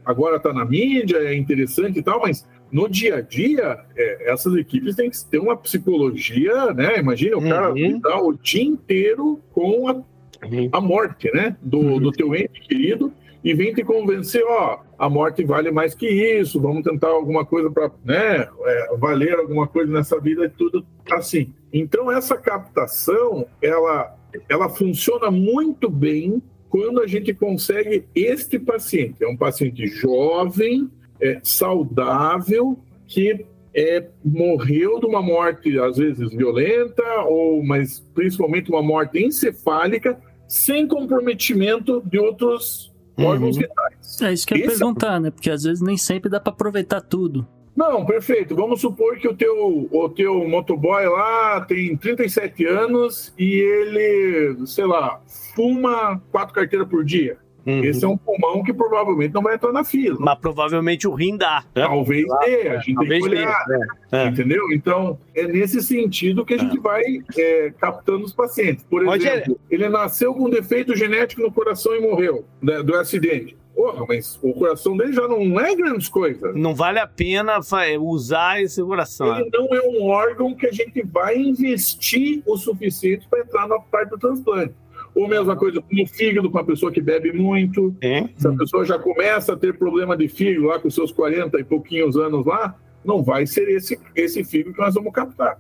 Speaker 4: agora está na mídia, é interessante e tal, mas no dia a dia, é, essas equipes têm que ter uma psicologia, né? Imagina o cara uhum. o dia inteiro com a, uhum. a morte, né? Do, uhum. do teu ente querido e vem te convencer, ó, a morte vale mais que isso, vamos tentar alguma coisa para, né, é, valer alguma coisa nessa vida e tudo assim. Então essa captação, ela, ela funciona muito bem quando a gente consegue este paciente. É um paciente jovem, é, saudável, que é, morreu de uma morte, às vezes violenta, ou mas principalmente uma morte encefálica, sem comprometimento de outros uhum. órgãos vitais.
Speaker 3: É isso que eu ia é perguntar, é... né? Porque às vezes nem sempre dá para aproveitar tudo.
Speaker 4: Não, perfeito. Vamos supor que o teu, o teu motoboy lá tem 37 anos e ele, sei lá, fuma quatro carteiras por dia. Uhum. Esse é um pulmão que provavelmente não vai entrar na fila.
Speaker 2: Mas provavelmente o rim dá.
Speaker 4: Né? Talvez claro, dê, a gente tem que olhar. Dê, é. Entendeu? Então, é nesse sentido que a gente é. vai é, captando os pacientes. Por exemplo, ele nasceu com um defeito genético no coração e morreu né, do acidente. Porra, mas o coração dele já não é grandes coisas.
Speaker 2: Não vale a pena usar esse coração.
Speaker 4: Ele não é um órgão que a gente vai investir o suficiente para entrar na parte do transplante. Ou mesma coisa no fígado com a pessoa que bebe muito. É. Se a pessoa já começa a ter problema de fígado lá com seus 40 e pouquinhos anos lá, não vai ser esse, esse fígado que nós vamos captar.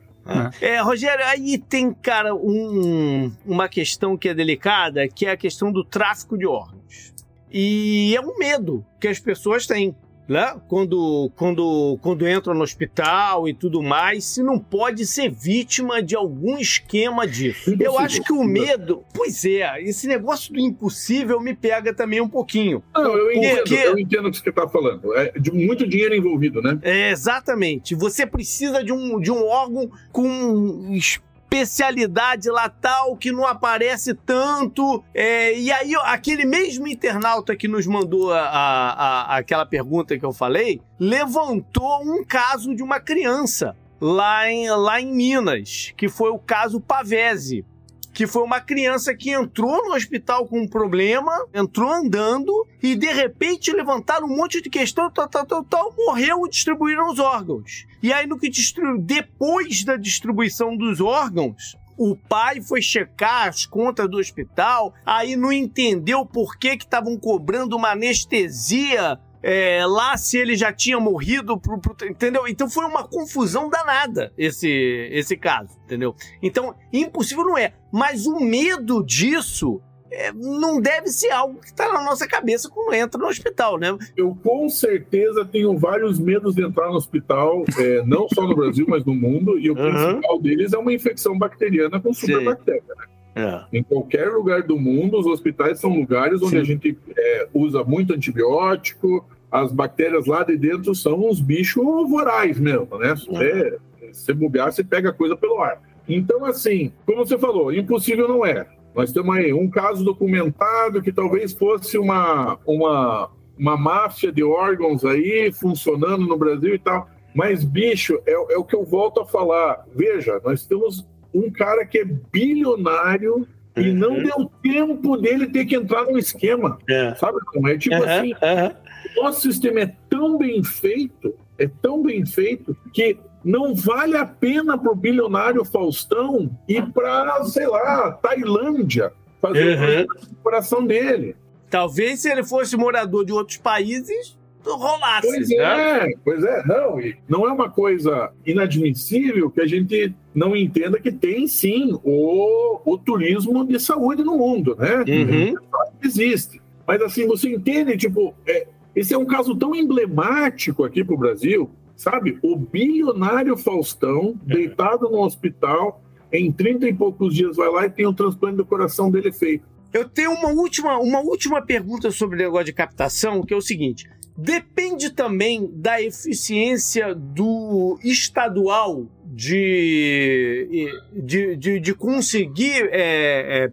Speaker 2: É. é, Rogério, aí tem, cara, um, uma questão que é delicada, que é a questão do tráfico de órgãos. E é um medo que as pessoas têm né? Quando, quando, quando entra no hospital e tudo mais, se não pode ser vítima de algum esquema disso. Eu acho que o medo, pois é, esse negócio do impossível me pega também um pouquinho.
Speaker 4: Não, eu entendo, porque... eu entendo o que você está falando. É de muito dinheiro envolvido, né?
Speaker 2: É, exatamente. Você precisa de um, de um órgão com especialidade lá tal que não aparece tanto. É, e aí, aquele mesmo internauta que nos mandou a, a, a, aquela pergunta que eu falei, levantou um caso de uma criança lá em, lá em Minas, que foi o caso Pavese que foi uma criança que entrou no hospital com um problema, entrou andando e de repente levantaram um monte de questão, tal, tal, tal, tal, morreu e distribuíram os órgãos. E aí no que distribuiu, depois da distribuição dos órgãos, o pai foi checar as contas do hospital, aí não entendeu por que estavam cobrando uma anestesia é, lá se ele já tinha morrido, pro, pro, entendeu? Então foi uma confusão danada esse, esse caso, entendeu? Então, impossível não é. Mas o medo disso é, não deve ser algo que está na nossa cabeça quando entra no hospital, né?
Speaker 4: Eu com certeza tenho vários medos de entrar no hospital, é, não só no Brasil, mas no mundo, e o uhum. principal deles é uma infecção bacteriana com superbactéria, né? É. Em qualquer lugar do mundo, os hospitais são lugares onde Sim. a gente é, usa muito antibiótico, as bactérias lá de dentro são uns bichos vorazes mesmo, né? Se você, se bugar, você pega coisa pelo ar. Então, assim, como você falou, impossível não é. Nós temos aí um caso documentado que talvez fosse uma, uma, uma máfia de órgãos aí funcionando no Brasil e tal. Mas, bicho, é, é o que eu volto a falar. Veja, nós temos um cara que é bilionário e não uhum. deu tempo dele ter que entrar no esquema. É. Sabe como é? Tipo uhum. assim, uhum. o nosso sistema é tão bem feito, é tão bem feito, que não vale a pena para o bilionário Faustão ir para, sei lá, Tailândia fazer uhum. o coração dele.
Speaker 2: Talvez se ele fosse morador de outros países, rolasse.
Speaker 4: Pois né? é, pois é, não, não é uma coisa inadmissível que a gente não entenda que tem sim o, o turismo de saúde no mundo, né? Uhum. Existe. Mas assim, você entende, tipo, é, esse é um caso tão emblemático aqui para o Brasil, sabe? O bilionário Faustão, é. deitado no hospital, em 30 e poucos dias vai lá e tem um transplante do coração dele feito.
Speaker 2: Eu tenho uma última, uma última pergunta sobre o negócio de captação, que é o seguinte: Depende também da eficiência do estadual de, de, de, de conseguir é, é,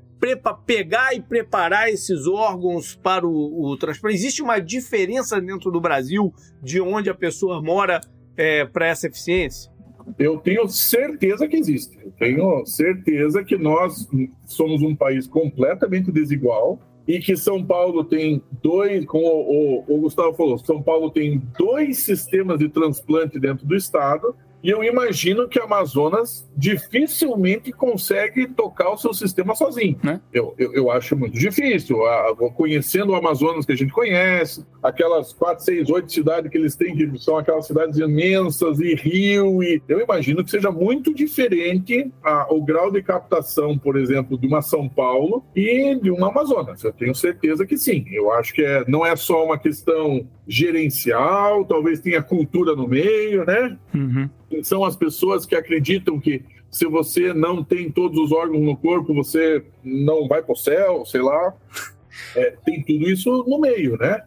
Speaker 2: pegar e preparar esses órgãos para o, o transplante? Existe uma diferença dentro do Brasil de onde a pessoa mora é, para essa eficiência?
Speaker 4: Eu tenho certeza que existe. Eu tenho certeza que nós somos um país completamente desigual e que São Paulo tem dois, como o, o, o Gustavo falou, São Paulo tem dois sistemas de transplante dentro do estado e eu imagino que a Amazonas dificilmente consegue tocar o seu sistema sozinho. Né? Eu, eu, eu, acho muito difícil. conhecendo o Amazonas que a gente conhece, aquelas quatro, seis, oito cidades que eles têm, que são aquelas cidades imensas e rio, e eu imagino que seja muito diferente a, o grau de captação, por exemplo, de uma São Paulo e de uma Amazonas. Eu tenho certeza que sim. Eu acho que é, não é só uma questão gerencial, talvez tenha cultura no meio, né? Uhum. São as pessoas que acreditam que se você não tem todos os órgãos no corpo, você não vai para o céu, sei lá. É, tem tudo isso no meio, né?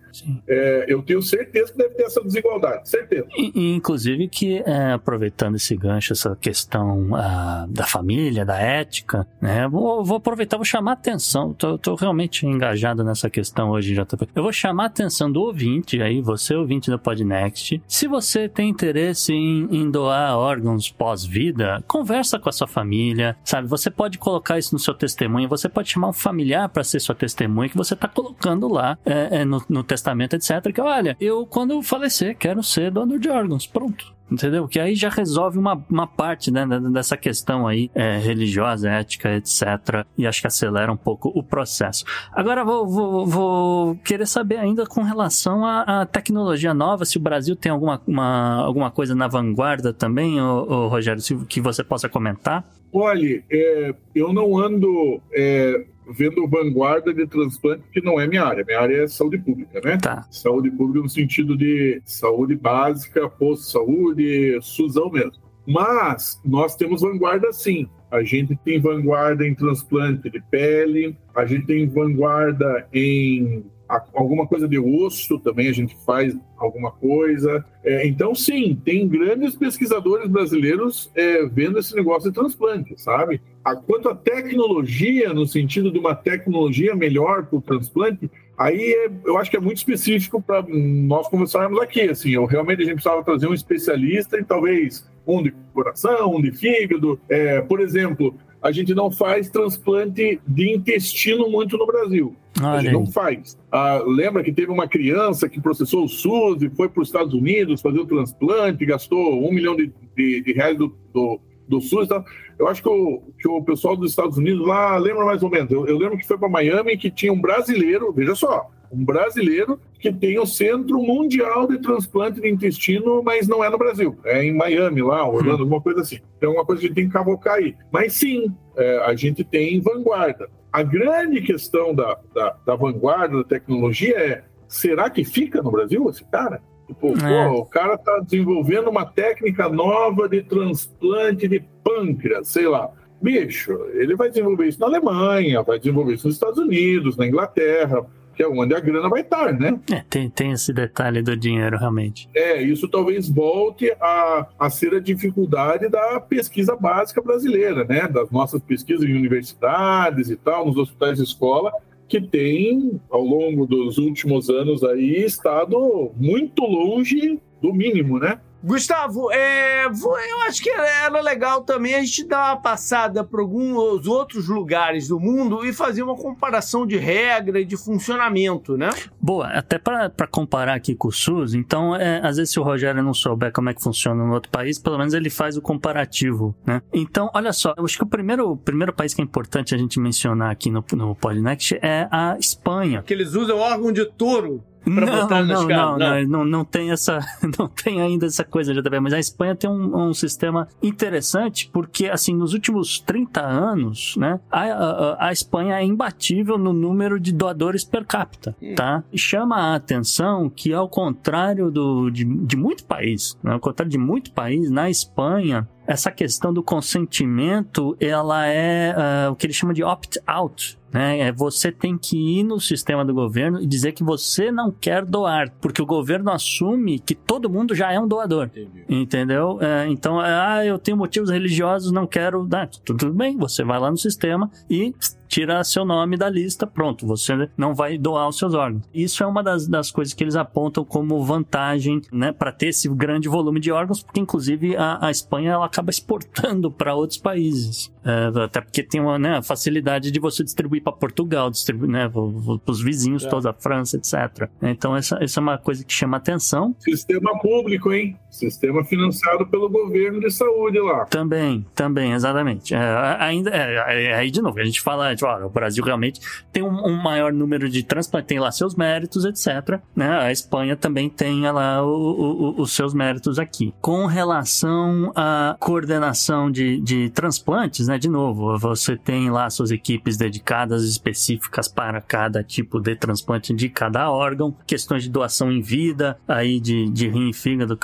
Speaker 4: É, eu tenho certeza que deve ter essa desigualdade, certeza.
Speaker 3: E, inclusive que, é, aproveitando esse gancho, essa questão uh, da família, da ética, né? Vou, vou aproveitar, vou chamar a atenção, tô, realmente engajado nessa questão hoje, JP. Eu vou chamar a atenção do ouvinte aí, você ouvinte do Podnext, se você tem interesse em, em doar órgãos pós-vida, conversa com a sua família, sabe? Você pode colocar isso no seu testemunho, você pode chamar um familiar para ser sua testemunha, que você está colocando lá é, é, no, no testamento testamento, etc. Que olha, eu quando falecer quero ser doador de órgãos. Pronto. Entendeu? Que aí já resolve uma, uma parte né, dessa questão aí é, religiosa, ética, etc. E acho que acelera um pouco o processo. Agora vou, vou, vou querer saber ainda com relação à, à, tecnologia nova, se o Brasil tem alguma, uma, alguma coisa na vanguarda também, ô, ô Rogério, se, que você possa comentar.
Speaker 4: Olha, é, eu não ando é, vendo vanguarda de transplante, que não é minha área. Minha área é saúde pública, né?
Speaker 3: Tá.
Speaker 4: Saúde pública no sentido de saúde básica, posto-saúde, SUSão mesmo. Mas nós temos vanguarda sim. A gente tem vanguarda em transplante de pele, a gente tem vanguarda em alguma coisa de osso também a gente faz alguma coisa. É, então, sim, tem grandes pesquisadores brasileiros é, vendo esse negócio de transplante, sabe? A, quanto à tecnologia, no sentido de uma tecnologia melhor para o transplante, aí é, eu acho que é muito específico para nós conversarmos aqui. Assim, eu realmente a gente precisava trazer um especialista e talvez um de coração, um de fígado. É, por exemplo, a gente não faz transplante de intestino muito no Brasil. a gente não faz. Ah, lembra que teve uma criança que processou o SUS e foi para os Estados Unidos fazer o transplante, gastou um milhão de, de, de reais do, do, do SUS. Tá? Eu acho que o, que o pessoal dos Estados Unidos lá lembra mais ou menos. Eu, eu lembro que foi para Miami que tinha um brasileiro, veja só, um brasileiro que tem o Centro Mundial de Transplante de Intestino, mas não é no Brasil. É em Miami, lá, Orlando, hum. alguma coisa assim. Então, é uma coisa que a gente tem que cavocar aí. Mas sim, é, a gente tem vanguarda. A grande questão da, da, da, vanguarda da tecnologia é: será que fica no Brasil esse cara? Tipo, é. pô, o cara está desenvolvendo uma técnica nova de transplante de pâncreas, sei lá. Bicho, ele vai desenvolver isso na Alemanha, vai desenvolver isso nos Estados Unidos, na Inglaterra que é onde a grana vai estar, né?
Speaker 3: É, tem, tem esse detalhe do dinheiro, realmente.
Speaker 4: É, isso talvez volte a, a ser a dificuldade da pesquisa básica brasileira, né? Das nossas pesquisas em universidades e tal, nos hospitais de escola, que tem, ao longo dos últimos anos aí, estado muito longe do mínimo, né?
Speaker 2: Gustavo, é, eu acho que era legal também a gente dar uma passada por alguns outros lugares do mundo e fazer uma comparação de regra e de funcionamento, né?
Speaker 3: Boa, até para comparar aqui com o SUS, então, é, às vezes se o Rogério não souber como é que funciona no outro país, pelo menos ele faz o comparativo, né? Então, olha só, eu acho que o primeiro, o primeiro país que é importante a gente mencionar aqui no, no Podnext é a Espanha.
Speaker 2: Que eles usam órgão de touro
Speaker 3: para botar não, não, não, não, não, tem essa, não tem ainda essa coisa JB, mas a Espanha tem um, um, sistema interessante porque, assim, nos últimos 30 anos, né, a, a, a, Espanha é imbatível no número de doadores per capita, hum. tá? E chama a atenção que, ao contrário do, de, de muito país, né, ao contrário de muito país, na Espanha, essa questão do consentimento, ela é uh, o que ele chama de opt-out. Né? É você tem que ir no sistema do governo e dizer que você não quer doar, porque o governo assume que todo mundo já é um doador. Entendi. Entendeu? É, então, ah, eu tenho motivos religiosos, não quero dar. Tudo bem, você vai lá no sistema e tira seu nome da lista, pronto, você não vai doar os seus órgãos. Isso é uma das, das coisas que eles apontam como vantagem, né, para ter esse grande volume de órgãos, porque inclusive a, a Espanha ela acaba exportando para outros países. É, até porque tem uma né, facilidade de você distribuir para Portugal, distribuir né, para os vizinhos, é. toda a França, etc. Então, essa, essa é uma coisa que chama atenção.
Speaker 4: Sistema público, hein? Sistema financiado pelo governo de saúde lá.
Speaker 3: Também, também, exatamente. É, ainda, é, aí, de novo, a gente fala, tipo, ó, o Brasil realmente tem um, um, maior número de transplantes, tem lá seus méritos, etc. Né? A Espanha também tem lá o, o, os seus méritos aqui. Com relação à coordenação de, de transplantes, né? De novo, você tem lá suas equipes dedicadas específicas para cada tipo de transplante de cada órgão, questões de doação em vida, aí de, de rim e fígado,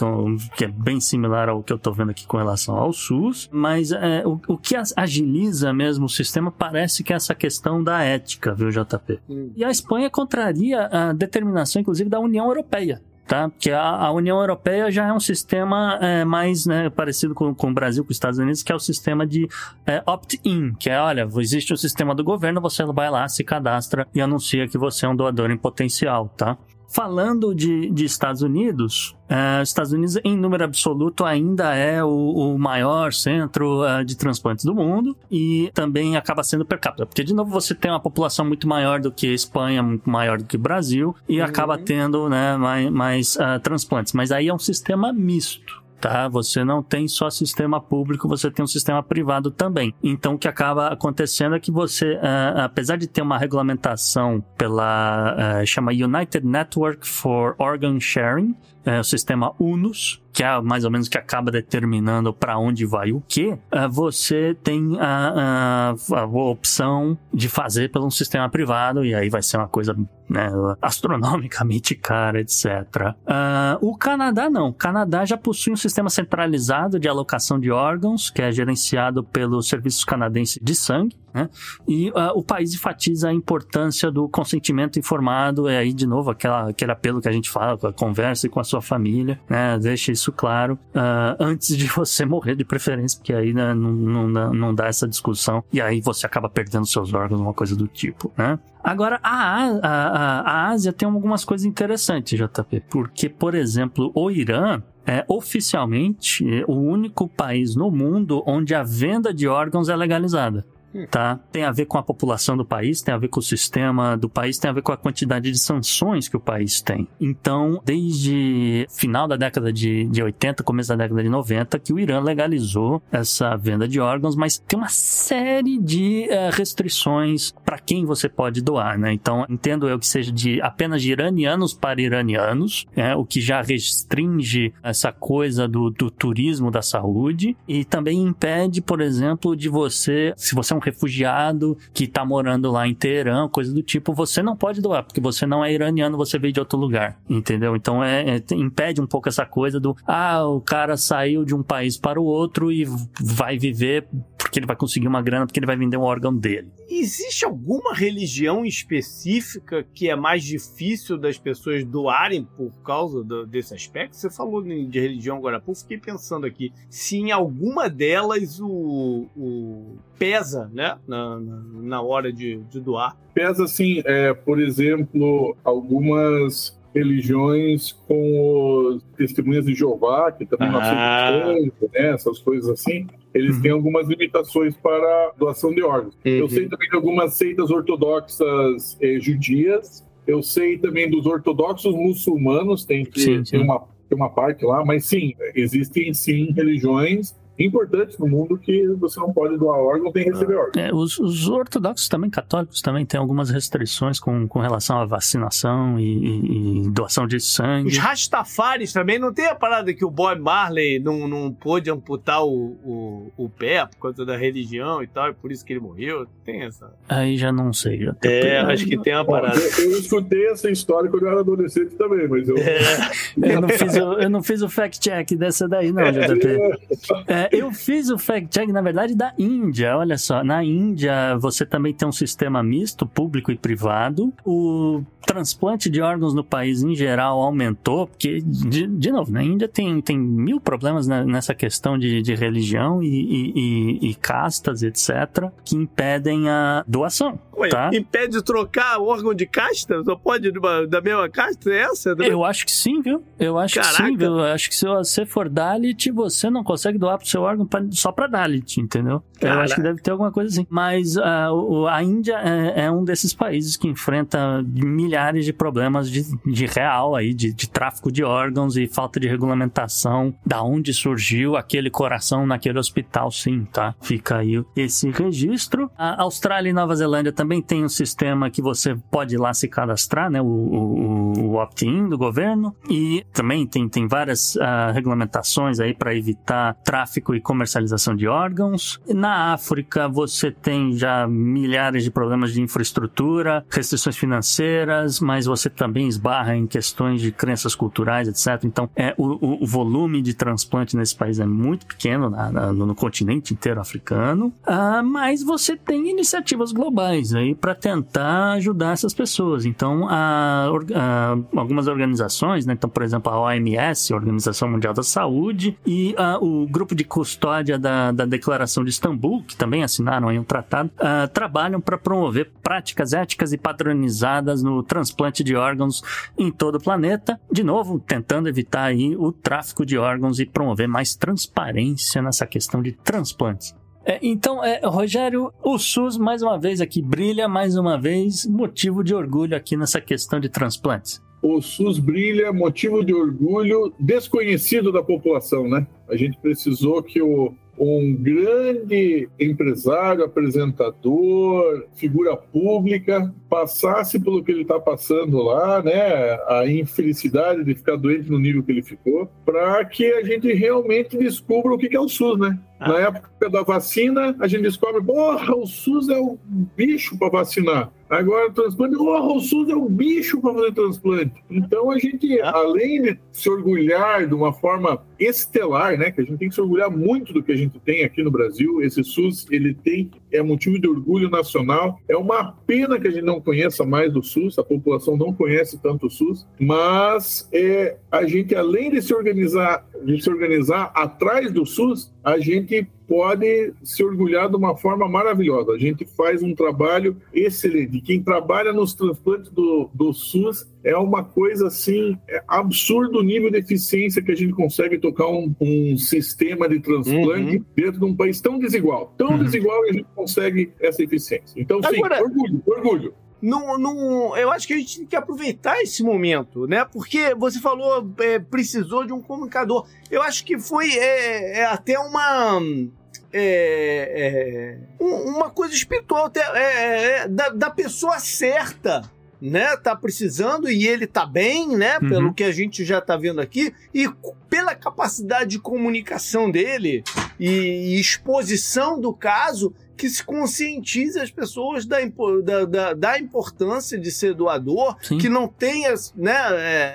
Speaker 3: que é bem similar ao que eu estou vendo aqui com relação ao SUS, mas é, o, o que agiliza mesmo o sistema parece que é essa questão da ética, viu, JP? Hum. E a Espanha contraria a determinação, inclusive, da União Europeia tá? Porque a, a, União Europeia já é um sistema é, mais né, parecido com, com o Brasil, com os Estados Unidos, que é o sistema de é, opt-in, que é, olha, existe o sistema do governo, você vai lá, se cadastra e anuncia que você é um doador em potencial, tá? Falando de, de Estados Unidos, uh, Estados Unidos, em número absoluto, ainda é o, o maior centro uh, de transplantes do mundo e também acaba sendo per capita, porque, de novo, você tem uma população muito maior do que a Espanha, muito maior do que o Brasil e uhum. acaba tendo né, mais, mais uh, transplantes. Mas aí é um sistema misto tá? Você não tem só sistema público, você tem um sistema privado também. Então, o que acaba acontecendo é que você, uh, apesar de ter uma regulamentação pela, uh, chama United Network for Organ Sharing, é, o sistema UNUS, que é mais ou menos que acaba determinando para onde vai o que, é, você tem a, a, a, opção de fazer pelo sistema privado e aí vai ser uma coisa né, astronomicamente cara, etc. É, o Canadá não. O Canadá já possui um sistema centralizado de alocação de órgãos, que é gerenciado pelo Serviço Canadense de Sangue. Né? E uh, o país enfatiza a importância do consentimento informado, é aí de novo aquela, aquele apelo que a gente fala, converse com a sua família, né? isso claro uh, antes de você morrer, de preferência, porque aí né, não, não, não dá essa discussão e aí você acaba perdendo seus órgãos, uma coisa do tipo. Né? Agora, a, a, a Ásia tem algumas coisas interessantes, JP, porque, por exemplo, o Irã é oficialmente o único país no mundo onde a venda de órgãos é legalizada tá? Tem a ver com a população do país, tem a ver com o sistema do país, tem a ver com a quantidade de sanções que o país tem. Então, desde final da década de, de 80, começo da década de 90, que o Irã legalizou essa venda de órgãos, mas tem uma série de uh, restrições para quem você pode doar, né? Então, entendo eu que seja de apenas de iranianos para iranianos, né? o que já restringe essa coisa do, do turismo da saúde e também impede, por exemplo, de você, se você é um refugiado que tá morando lá em Teherã, coisa do tipo, você não pode doar, porque você não é iraniano, você veio de outro lugar, entendeu? Então é, é, impede um pouco essa coisa do, ah, o cara saiu de um país para o outro e vai viver porque ele vai conseguir uma grana, porque ele vai vender um órgão dele.
Speaker 2: Existe alguma religião específica que é mais difícil das pessoas doarem por causa do, desse aspecto? Você falou de religião agora há pouco, fiquei pensando aqui se em alguma delas o, o pesa, né, na, na hora de, de doar.
Speaker 4: Pesa, sim. É, por exemplo, algumas religiões com os testemunhas de Jeová, que também ah. não aceitam né, essas coisas assim, eles uhum. têm algumas limitações para doação de órgãos. Uhum. Eu sei também de algumas seitas ortodoxas eh, judias, eu sei também dos ortodoxos muçulmanos, tem, que, sim, sim. tem, uma, tem uma parte lá, mas sim, existem sim religiões importantes no mundo que você não pode doar órgão nem receber órgão.
Speaker 3: É, os, os, ortodoxos também, católicos, também têm algumas restrições com, com relação à vacinação e, e, e, doação de sangue.
Speaker 2: Os Rastafares também não tem a parada que o Bob Marley não, não pôde amputar o, o, o pé por conta da religião e tal, e por isso que ele morreu? Tem essa?
Speaker 3: Aí já não sei. Já
Speaker 2: é, acho que tem uma parada.
Speaker 4: Eu, eu, escutei essa história quando eu era adolescente também, mas eu...
Speaker 3: É. eu, não fiz o, eu não fiz o fact-check dessa daí não, JP. É, É, eu fiz o fact-check, na verdade, da Índia. Olha só, na Índia você também tem um sistema misto, público e privado. O transplante de órgãos no país em geral aumentou, porque, de, de novo, na Índia tem, tem mil problemas nessa questão de, de religião e, e, e, e castas, etc., que impedem a doação.
Speaker 2: Ué,
Speaker 3: tá?
Speaker 2: impede de trocar órgão de casta? Só pode de uma- da mesma casta? É essa?
Speaker 3: Eu acho que sim, viu? Eu acho que sim,
Speaker 2: Caraca.
Speaker 3: viu? Eu acho que se você for Dalit, você não consegue doar pro seu órgão pra- só pra Dalit, entendeu? Eu acho que deve ter alguma coisa assim. Mas ah, o- a Índia é, é um desses países que enfrenta milhares de problemas de, de real aí, de, de tráfico de órgãos e falta de regulamentação. Da onde surgiu aquele coração naquele hospital, sim, tá? Fica aí esse registro. A Austrália e Nova Zelândia também tem um sistema que você pode ir lá se cadastrar, né? O, o, o opt-in do governo. E também tem, tem várias ah, regulamentações aí para evitar tráfico e comercialização de órgãos. Na África, você tem já milhares de problemas de infraestrutura, restrições financeiras, mas você também esbarra em questões de crenças culturais, etc. Então, é, o, o- volume de transplante nesse país é muito pequeno na- na- no, continente inteiro africano, Ah, mas você tem iniciativas globais aí para tentar ajudar essas pessoas. Então, a a- algumas organizações, né? então, por exemplo, a OMS, a Organização Mundial da Saúde, e ah, o grupo de custódia da, da Declaração de Istambul, que também assinaram aí um tratado, ah, trabalham para promover práticas éticas e padronizadas no transplante de órgãos em todo o planeta, de novo, tentando evitar aí o tráfico de órgãos e promover mais transparência nessa questão de transplantes. É, então, é, Rogério, o SUS mais uma vez aqui brilha, mais uma vez, motivo de orgulho aqui nessa questão de transplantes.
Speaker 4: O SUS brilha, motivo de orgulho desconhecido da população, né? A gente precisou que o, um grande empresário, apresentador, figura pública, passasse pelo que ele está passando lá, né? A infelicidade de ficar doente no nível que ele ficou, para que a gente realmente descubra o que é o SUS, né? Na época da vacina, a gente descobre, porra, o SUS é um bicho para vacinar. Agora, o transplante, porra, o SUS é um bicho para fazer transplante. Então, a gente, além de se orgulhar de uma forma estelar, né, que a gente tem que se orgulhar muito do que a gente tem aqui no Brasil, esse SUS, ele tem, é motivo de orgulho nacional. É uma pena que a gente não conheça mais do SUS, a população não conhece tanto o SUS, mas é, a gente, além de se organizar, de se organizar atrás do SUS, a gente pode se orgulhar de uma forma maravilhosa. A gente faz um trabalho excelente. Quem trabalha nos transplantes do, do SUS é uma coisa assim, é absurdo o nível de eficiência que a gente consegue tocar um, um sistema de transplante dentro de um país tão desigual. Tão desigual que a gente consegue essa eficiência. Então, sim,
Speaker 2: Agora-
Speaker 4: orgulho, orgulho.
Speaker 2: Não, não, eu acho que a gente tem que aproveitar esse momento, né? Porque você falou, é, precisou de um comunicador. Eu acho que foi é, é até uma. é, é, um- uma coisa espiritual até, é, da, da pessoa certa. Né, tá precisando e ele tá bem, né?
Speaker 3: Uhum.
Speaker 2: Pelo que a gente já tá vendo aqui, e pela capacidade de comunicação dele e, e exposição do caso, que se conscientize as pessoas da, da, da, da importância de ser doador,
Speaker 3: Sim.
Speaker 2: que não tenha né, é,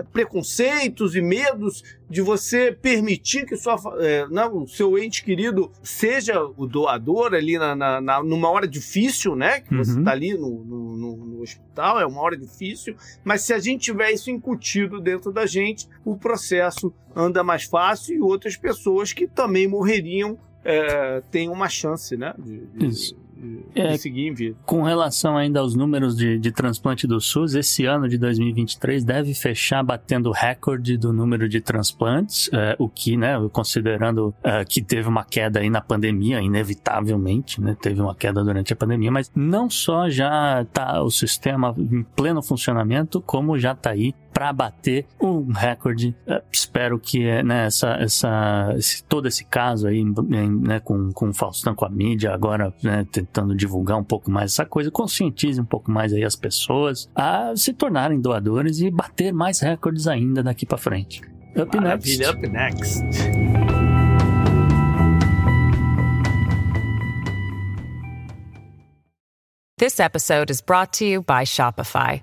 Speaker 2: é, preconceitos e medos de você permitir que sua, é, né, o seu ente querido seja o doador ali na, na- na- numa hora difícil, né? Que você
Speaker 3: Uhum.
Speaker 2: está ali no, no, no- no hospital, é uma hora difícil, mas se a gente tiver isso incutido dentro da gente, o processo anda mais fácil e outras pessoas que também morreriam é, têm uma chance, né? De, de-
Speaker 3: Isso.
Speaker 2: de-
Speaker 3: É,
Speaker 2: seguir em vida.
Speaker 3: Com relação ainda aos números de, de transplante do SUS, esse ano de 2023 deve fechar batendo o recorde do número de transplantes, é, o que, né, considerando é, que teve uma queda aí na pandemia, inevitavelmente, né, teve uma queda durante a pandemia, mas não só já está o sistema em pleno funcionamento, como já está aí para bater um recorde. É, espero que é, né, essa, essa, esse- todo esse caso aí, em- né, com, com o Faustão, com a mídia, agora né, tentando divulgar um pouco mais essa coisa, conscientize um pouco mais aí as pessoas a se tornarem doadores e bater mais recordes ainda daqui para frente. Up next.
Speaker 2: Maravilha, up next.
Speaker 5: This episode is brought to you by Shopify.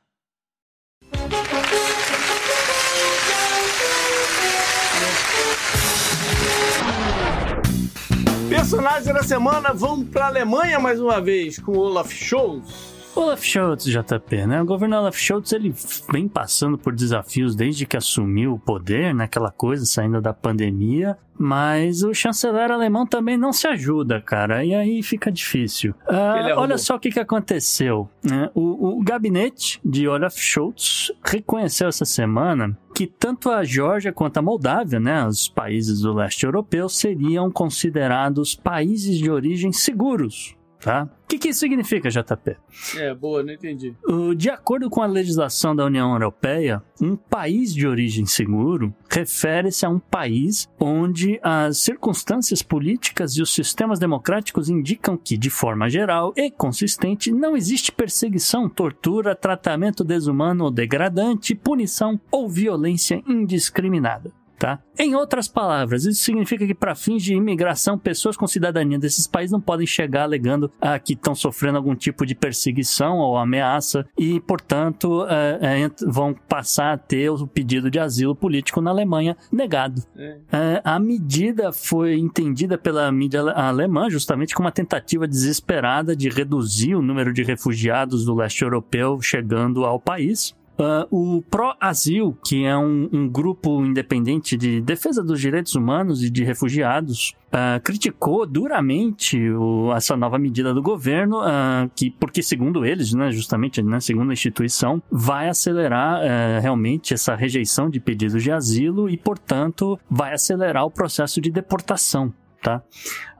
Speaker 2: Personagens da semana, vamos pra Alemanha mais uma vez com Olaf Scholz.
Speaker 3: Olaf Scholz, JP, né? O governo Olaf Scholz, ele vem passando por desafios desde que assumiu o poder, naquela né? coisa, saindo da pandemia, mas o chanceler alemão também não se ajuda, cara, e aí fica difícil. Uh, olha só o que, que aconteceu. Né? O, o gabinete de Olaf Scholz reconheceu essa semana que tanto a Geórgia quanto a Moldávia, né, os países do leste europeu, seriam considerados países de origem seguros tá? O que, que isso significa, JP?
Speaker 2: É, boa, não entendi.
Speaker 3: De acordo com a legislação da União Europeia, um país de origem seguro refere-se a um país onde as circunstâncias políticas e os sistemas democráticos indicam que, de forma geral e consistente, não existe perseguição, tortura, tratamento desumano ou degradante, punição ou violência indiscriminada. Tá? Em outras palavras, isso significa que, para fins de imigração, pessoas com cidadania desses países não podem chegar alegando ah, que estão sofrendo algum tipo de perseguição ou ameaça e, portanto, ah, vão passar a ter o pedido de asilo político na Alemanha negado. É. Ah, a medida foi entendida pela mídia alemã justamente como uma tentativa desesperada de reduzir o número de refugiados do leste europeu chegando ao país. Uh, o Pro-Asil, que é um, um, grupo independente de defesa dos direitos humanos e de refugiados, uh, criticou duramente o, essa nova medida do governo, uh, que, porque, segundo eles, né, justamente, né, segundo a instituição, vai acelerar realmente essa rejeição de pedidos de asilo e, portanto, vai acelerar o processo de deportação. Tá?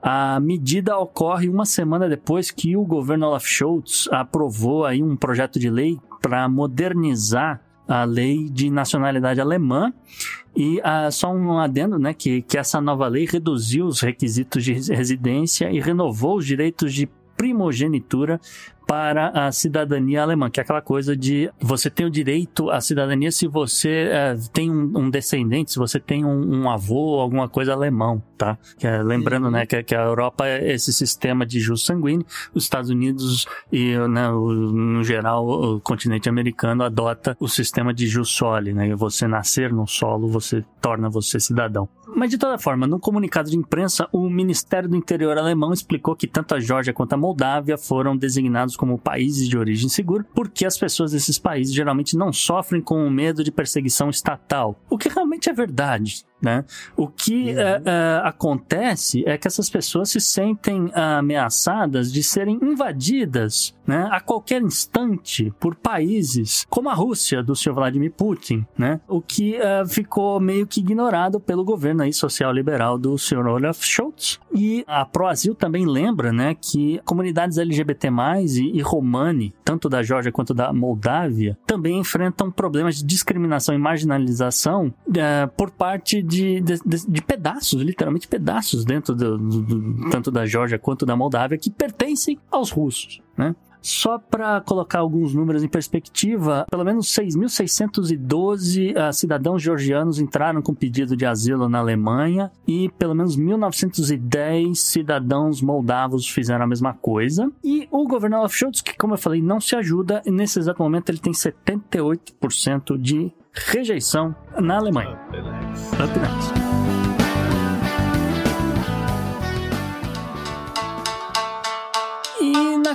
Speaker 3: A medida ocorre uma semana depois que o governo Olaf Scholz aprovou aí um projeto de lei para modernizar a lei de nacionalidade alemã. E uh, só um adendo, né, que, que essa nova lei reduziu os requisitos de residência e renovou os direitos de primogenitura para a cidadania alemã, que é aquela coisa de você tem o direito à cidadania se você é, tem um, um, descendente, se você tem um, um avô, alguma coisa alemão, tá? É, lembrando, né, que, que, a Europa é esse sistema de jus sanguíneo, os Estados Unidos e, né, o, no geral, o continente americano adota o sistema de jus soli, né? Você nascer no solo, você torna você cidadão. Mas de toda forma, no comunicado de imprensa, o Ministério do Interior alemão explicou que tanto a Geórgia quanto a Moldávia foram designados como países de origem segura porque as pessoas desses países geralmente não sofrem com o medo de perseguição estatal, o que realmente é verdade. Né? O que uhum. é, é, acontece é que essas pessoas se sentem ameaçadas de serem invadidas né, a qualquer instante por países como a Rússia do Sr. Vladimir Putin, né? o que é, ficou meio que ignorado pelo governo aí social liberal do Sr. Olaf Scholz. E a Proasil também lembra né, que comunidades LGBT+, e, e romani, tanto da Geórgia quanto da Moldávia, também enfrentam problemas de discriminação e marginalização por parte de, de, de, pedaços, literalmente pedaços dentro do, do, do, tanto da Geórgia quanto da Moldávia que pertencem aos russos, né? Só para colocar alguns números em perspectiva, pelo menos 6.612 uh, ah, cidadãos georgianos entraram com pedido de asilo na Alemanha e pelo menos 1.910 cidadãos moldavos fizeram a mesma coisa. E o governo Olaf Scholz, que como eu falei, não se ajuda, nesse exato momento ele tem 78% de rejeição na Alemanha. Up next.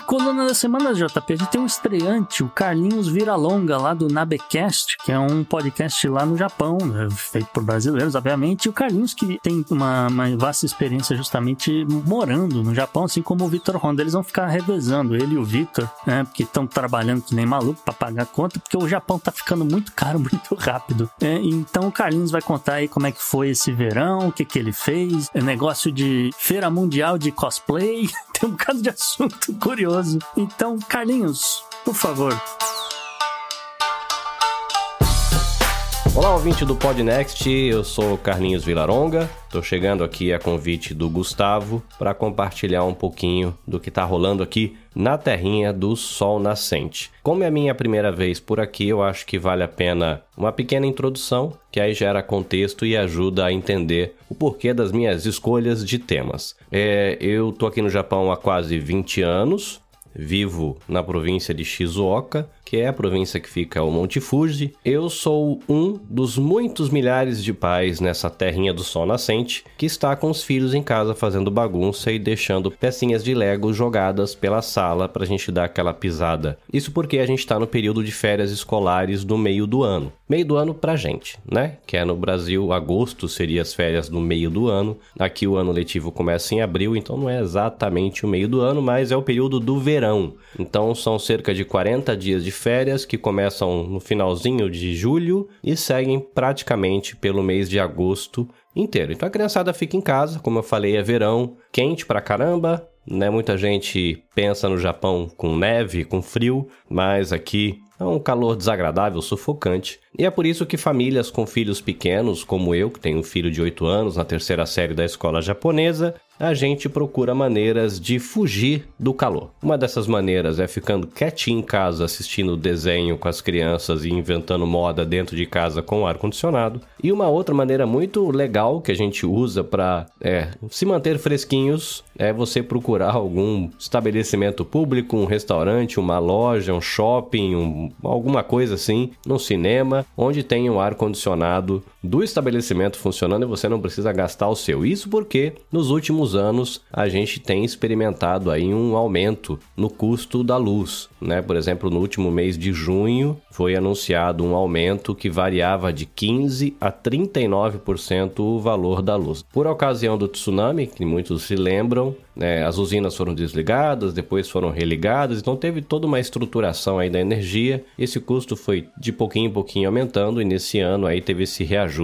Speaker 3: Coluna da semana, JP, a gente tem um estreante, o Carlinhos Viralonga, lá do Nabecast, que é um podcast lá no Japão, né, feito por brasileiros, obviamente. E o Carlinhos, que tem uma, uma vasta experiência justamente morando no Japão, assim como o Vitor Honda. Eles vão ficar revezando, ele e o Vitor, né? Porque estão trabalhando que nem maluco para pagar a conta, porque o Japão tá ficando muito caro, muito rápido. É, então o Carlinhos vai contar aí como é que foi esse verão, o que que ele fez, é negócio de feira mundial de cosplay, tem um bocado de assunto curioso. Então, Carlinhos, por favor.
Speaker 6: Olá, ouvinte do Podnext, eu sou Carlinhos Vilaronga. Estou chegando aqui a convite do Gustavo para compartilhar um pouquinho do que está rolando aqui na terrinha do Sol Nascente. Como é a minha primeira vez por aqui, eu acho que vale a pena uma pequena introdução, que aí gera contexto e ajuda a entender o porquê das minhas escolhas de temas. É, eu tô aqui no Japão há quase 20 anos, vivo na província de Shizuoka, que é a província que fica ao Monte Fuji. Eu sou um dos muitos milhares de pais nessa terrinha do sol nascente que está com os filhos em casa fazendo bagunça e deixando pecinhas de Lego jogadas pela sala para a gente dar aquela pisada. Isso porque a gente está no período de férias escolares do meio do ano. Meio do ano pra gente, né? Que é no Brasil, agosto seria as férias do meio do ano. Aqui o ano letivo começa em abril, então não é exatamente o meio do ano, mas é o período do verão. Então são cerca de 40 dias de férias que começam no finalzinho de julho e seguem praticamente pelo mês de agosto inteiro. Então a criançada fica em casa, como eu falei, é verão, quente pra caramba, né? Muita gente pensa no Japão com neve, com frio, mas aqui é um calor desagradável, sufocante. E é por isso que famílias com filhos pequenos, como eu, que tenho um filho de 8 anos na terceira série da escola japonesa, a gente procura maneiras de fugir do calor. Uma dessas maneiras é ficando quietinho em casa assistindo desenho com as crianças e inventando moda dentro de casa com ar condicionado. E uma outra maneira muito legal que a gente usa para é, se manter fresquinhos é você procurar algum estabelecimento público, um restaurante, uma loja, um shopping, um, alguma coisa assim, num cinema, onde tem um ar condicionado do estabelecimento funcionando e você não precisa gastar o seu. Isso porque nos últimos anos a gente tem experimentado aí um aumento no custo da luz, né? Por exemplo, no último mês de junho foi anunciado um aumento que variava de 15 a 39% o valor da luz. Por ocasião do tsunami, que muitos se lembram, né, as usinas foram desligadas, depois foram religadas, então teve toda uma estruturação aí da energia. Esse custo foi de pouquinho em pouquinho aumentando e nesse ano aí teve esse reajuste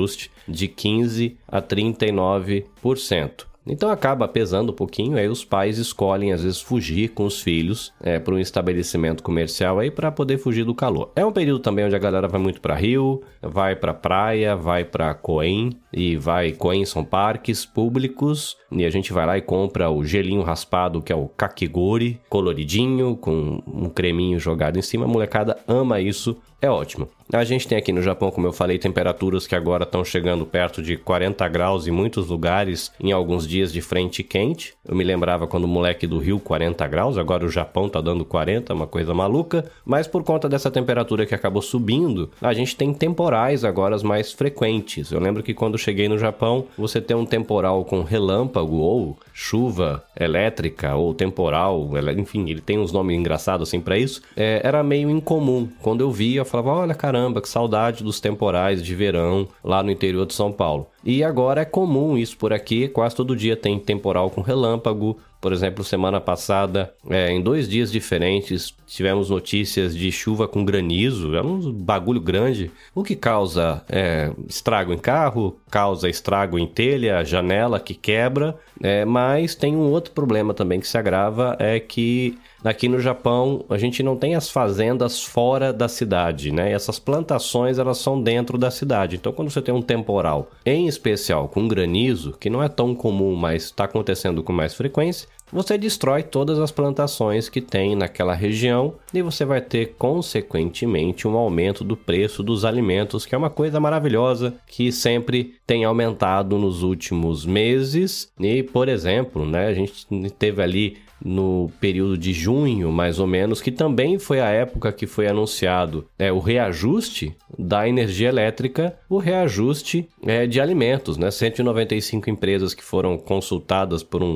Speaker 6: de 15 a 39%. Então acaba pesando um pouquinho, aí os pais escolhem às vezes fugir com os filhos é, para um estabelecimento comercial aí para poder fugir do calor. É um período também onde a galera vai muito para rio, vai para praia, vai para Coen e vai Coen são parques públicos e a gente vai lá e compra o gelinho raspado que é o kakigori, coloridinho com um creminho jogado em cima. A molecada ama isso, é ótimo. A gente tem aqui no Japão, como eu falei, temperaturas que agora estão chegando perto de 40 graus em muitos lugares, em alguns dias de frente quente. Eu me lembrava quando o moleque do Rio 40 graus, agora o Japão tá dando 40, uma coisa maluca. Mas por conta dessa temperatura que acabou subindo, a gente tem temporais agora mais frequentes. Eu lembro que quando cheguei no Japão, você tem um temporal com relâmpago ou chuva elétrica ou temporal, enfim, ele tem uns nomes engraçados assim para isso. É, era meio incomum. Quando eu via, falava, olha caramba, que saudade dos temporais de verão lá no interior de São Paulo. E agora é comum isso por aqui, quase todo dia tem temporal com relâmpago. Por exemplo, semana passada, é, em dois dias diferentes, tivemos notícias de chuva com granizo, é um bagulho grande, o que causa é, estrago em carro, causa estrago em telha, janela que quebra, é, mas tem um outro problema também que se agrava, é que Aqui no Japão, a gente não tem as fazendas fora da cidade, né? Essas plantações, elas são dentro da cidade. Então, quando você tem um temporal, em especial com granizo, que não é tão comum, mas está acontecendo com mais frequência, você destrói todas as plantações que tem naquela região e você vai ter consequentemente um aumento do preço dos alimentos, que é uma coisa maravilhosa que sempre tem aumentado nos últimos meses. E, por exemplo, né, a gente teve ali no período de junho, mais ou menos, que também foi a época que foi anunciado é, o reajuste da energia elétrica, o reajuste é, de alimentos, né? 195 empresas que foram consultadas por um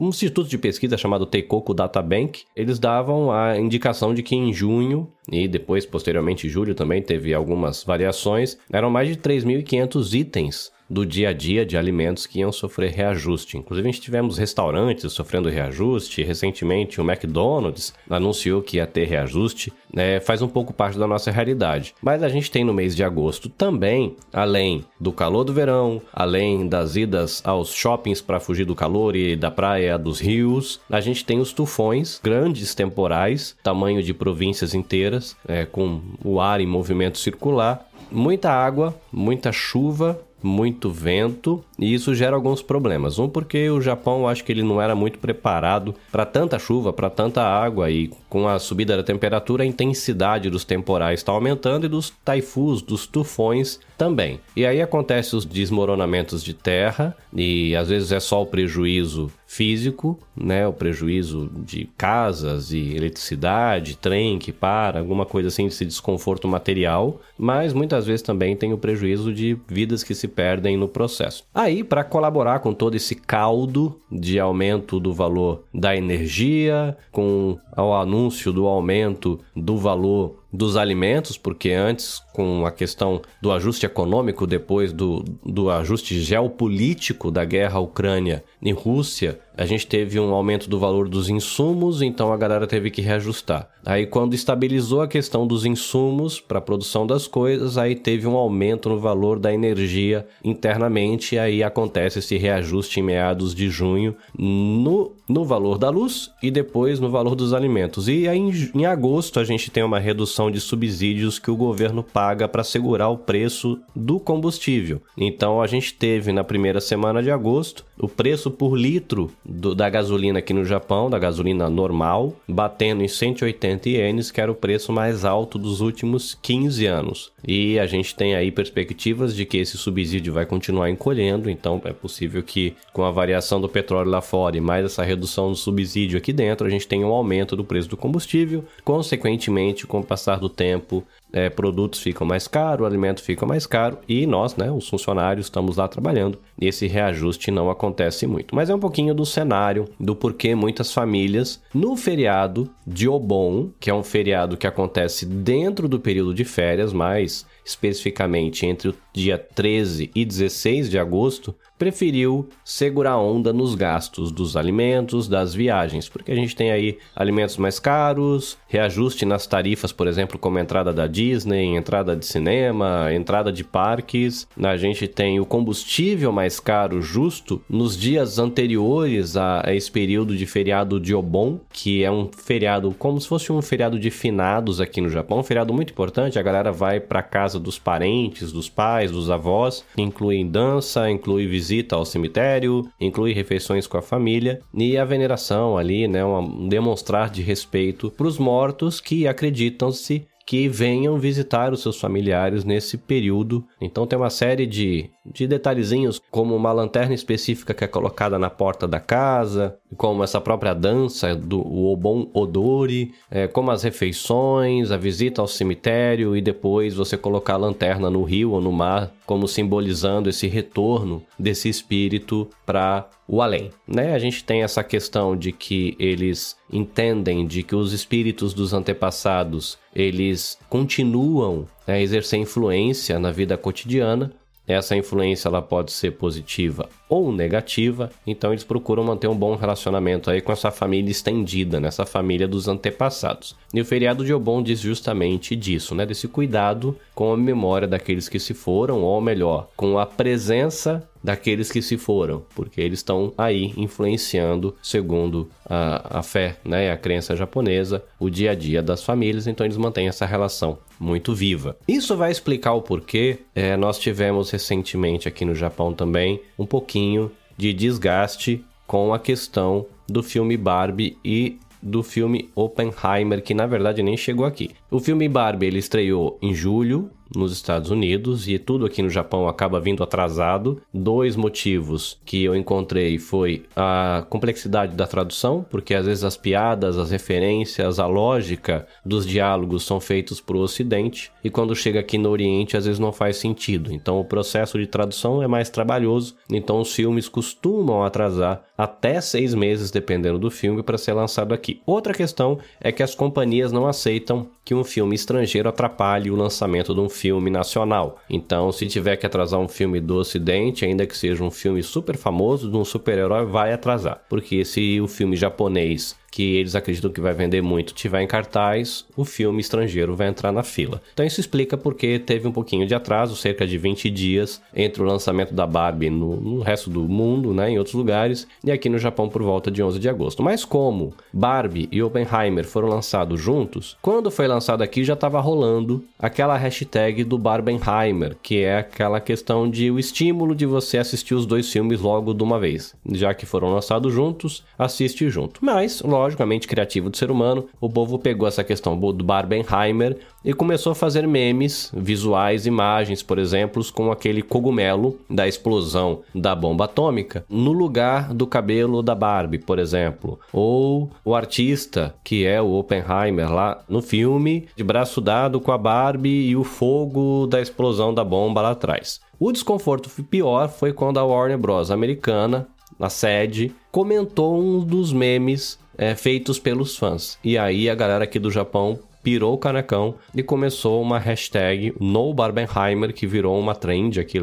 Speaker 6: um instituto de pesquisa chamado Teikoku Data Bank, eles davam a indicação de que em junho e depois posteriormente julho também teve algumas variações, eram mais de 3.500 itens do dia a dia de alimentos que iam sofrer reajuste. Inclusive, a gente tivemos restaurantes sofrendo reajuste. Recentemente, o McDonald's anunciou que ia ter reajuste. É, faz um pouco parte da nossa realidade. Mas a gente tem no mês de agosto também, além do calor do verão, além das idas aos shoppings para fugir do calor e da praia dos rios, a gente tem os tufões, grandes temporais, tamanho de províncias inteiras, é, com o ar em movimento circular muita água, muita chuva, muito vento e isso gera alguns problemas. Um porque o Japão acho que ele não era muito preparado para tanta chuva, para tanta água e com a subida da temperatura a intensidade dos temporais está aumentando e dos taifus, dos tufões também. E aí acontece os desmoronamentos de terra e às vezes é só o prejuízo físico, né, o prejuízo de casas e eletricidade, trem que para, alguma coisa assim desse desconforto material, mas muitas vezes também tem o prejuízo de vidas que se perdem no processo. Aí, para colaborar com todo esse caldo de aumento do valor da energia, com o anúncio do aumento do valor dos alimentos, porque antes, com a questão do ajuste econômico, depois do, do ajuste geopolítico da guerra Ucrânia e Rússia, a gente teve um aumento do valor dos insumos, então a galera teve que reajustar. Aí, quando estabilizou a questão dos insumos para a produção das coisas, aí teve um aumento no valor da energia internamente, aí acontece esse reajuste em meados de junho no, no valor da luz e depois no valor dos alimentos. E aí, em, agosto, a gente tem uma redução de subsídios que o governo paga para segurar o preço do combustível. Então, a gente teve na primeira semana de agosto o preço por litro do, da gasolina aqui no Japão, da gasolina normal, batendo em 180 ienes, que era o preço mais alto dos últimos 15 anos. E a gente tem aí perspectivas de que esse subsídio vai continuar encolhendo, então é possível que com a variação do petróleo lá fora e mais essa redução do subsídio aqui dentro, a gente tenha um aumento do preço do combustível, consequentemente, com o passar do tempo, é, produtos ficam mais caros, o alimento fica mais caro e nós, né, os funcionários, estamos lá trabalhando e esse reajuste não acontece muito. Mas é um pouquinho do cenário, do porquê muitas famílias, no feriado de Obon, que é um feriado que acontece dentro do período de férias, mais especificamente entre o dia 13 e 16 de agosto, preferiu segurar a onda nos gastos dos alimentos, das viagens, porque a gente tem aí alimentos mais caros, reajuste nas tarifas, por exemplo, como entrada da Disney, entrada de cinema, entrada de parques. A gente tem o combustível mais caro justo nos dias anteriores a esse período de feriado de Obon, que é um feriado como se fosse um feriado de finados aqui no Japão, um feriado muito importante. A galera vai para casa dos parentes, dos pais, dos avós, inclui dança, inclui visita visita ao cemitério, inclui refeições com a família e a veneração ali, né, um demonstrar de respeito para os mortos que acreditam-se que venham visitar os seus familiares nesse período. Então tem uma série de, de detalhezinhos, como uma lanterna específica que é colocada na porta da casa, como essa própria dança do Obon Odori, é, como as refeições, a visita ao cemitério e depois você colocar a lanterna no rio ou no mar, como simbolizando esse retorno desse espírito para o além. Né? A gente tem essa questão de que eles entendem de que os espíritos dos antepassados eles continuam a exercer influência na vida cotidiana. Essa influência ela pode ser positiva ou negativa, então eles procuram manter um bom relacionamento aí com essa família estendida, nessa família dos antepassados. E o feriado de Obon diz justamente disso, né, desse cuidado com a memória daqueles que se foram, ou melhor, com a presença daqueles que se foram, porque eles estão aí influenciando, segundo a, a fé, né, a crença japonesa, o dia a dia das famílias, então eles mantêm essa relação muito viva. Isso vai explicar o porquê é, nós tivemos recentemente aqui no Japão também um pouquinho de desgaste com a questão do filme Barbie e do filme Oppenheimer, que na verdade nem chegou aqui. O filme Barbie ele estreou em julho nos Estados Unidos e tudo aqui no Japão acaba vindo atrasado. Dois motivos que eu encontrei foi a complexidade da tradução, porque às vezes as piadas, as referências, a lógica dos diálogos são feitos para o Ocidente e quando chega aqui no Oriente às vezes não faz sentido. Então o processo de tradução é mais trabalhoso. Então os filmes costumam atrasar até seis meses, dependendo do filme, para ser lançado aqui. Outra questão é que as companhias não aceitam que um filme estrangeiro atrapalhe o lançamento de um filme nacional. Então, se tiver que atrasar um filme do Ocidente, ainda que seja um filme super famoso de um super-herói, vai atrasar. Porque se o filme japonês que eles acreditam que vai vender muito tiver em cartaz, o filme estrangeiro vai entrar na fila. Então isso explica porque teve um pouquinho de atraso, cerca de 20 dias, entre o lançamento da Barbie no, no resto do mundo, né, em outros lugares, e aqui no Japão por volta de 11 de agosto. Mas como Barbie e Oppenheimer foram lançados juntos, quando foi lançado aqui já estava rolando aquela hashtag do Barbenheimer, que é aquela questão de o estímulo de você assistir os dois filmes logo de uma vez. Já que foram lançados juntos, assiste junto. Mas, logicamente, criativo do ser humano, o povo pegou essa questão do Barbenheimer e começou a fazer memes, visuais, imagens, por exemplo, com aquele cogumelo da explosão da bomba atômica no lugar do cabelo da Barbie, por exemplo. Ou o artista, que é o Oppenheimer lá no filme, de braço dado com a Barbie e o fogo da explosão da bomba lá atrás. O desconforto pior foi quando a Warner Bros. americana, na sede, comentou um dos memes é, feitos pelos fãs. E aí a galera aqui do Japão pirou o canecão e começou uma hashtag NoBarbenheimer, que virou uma trend aqui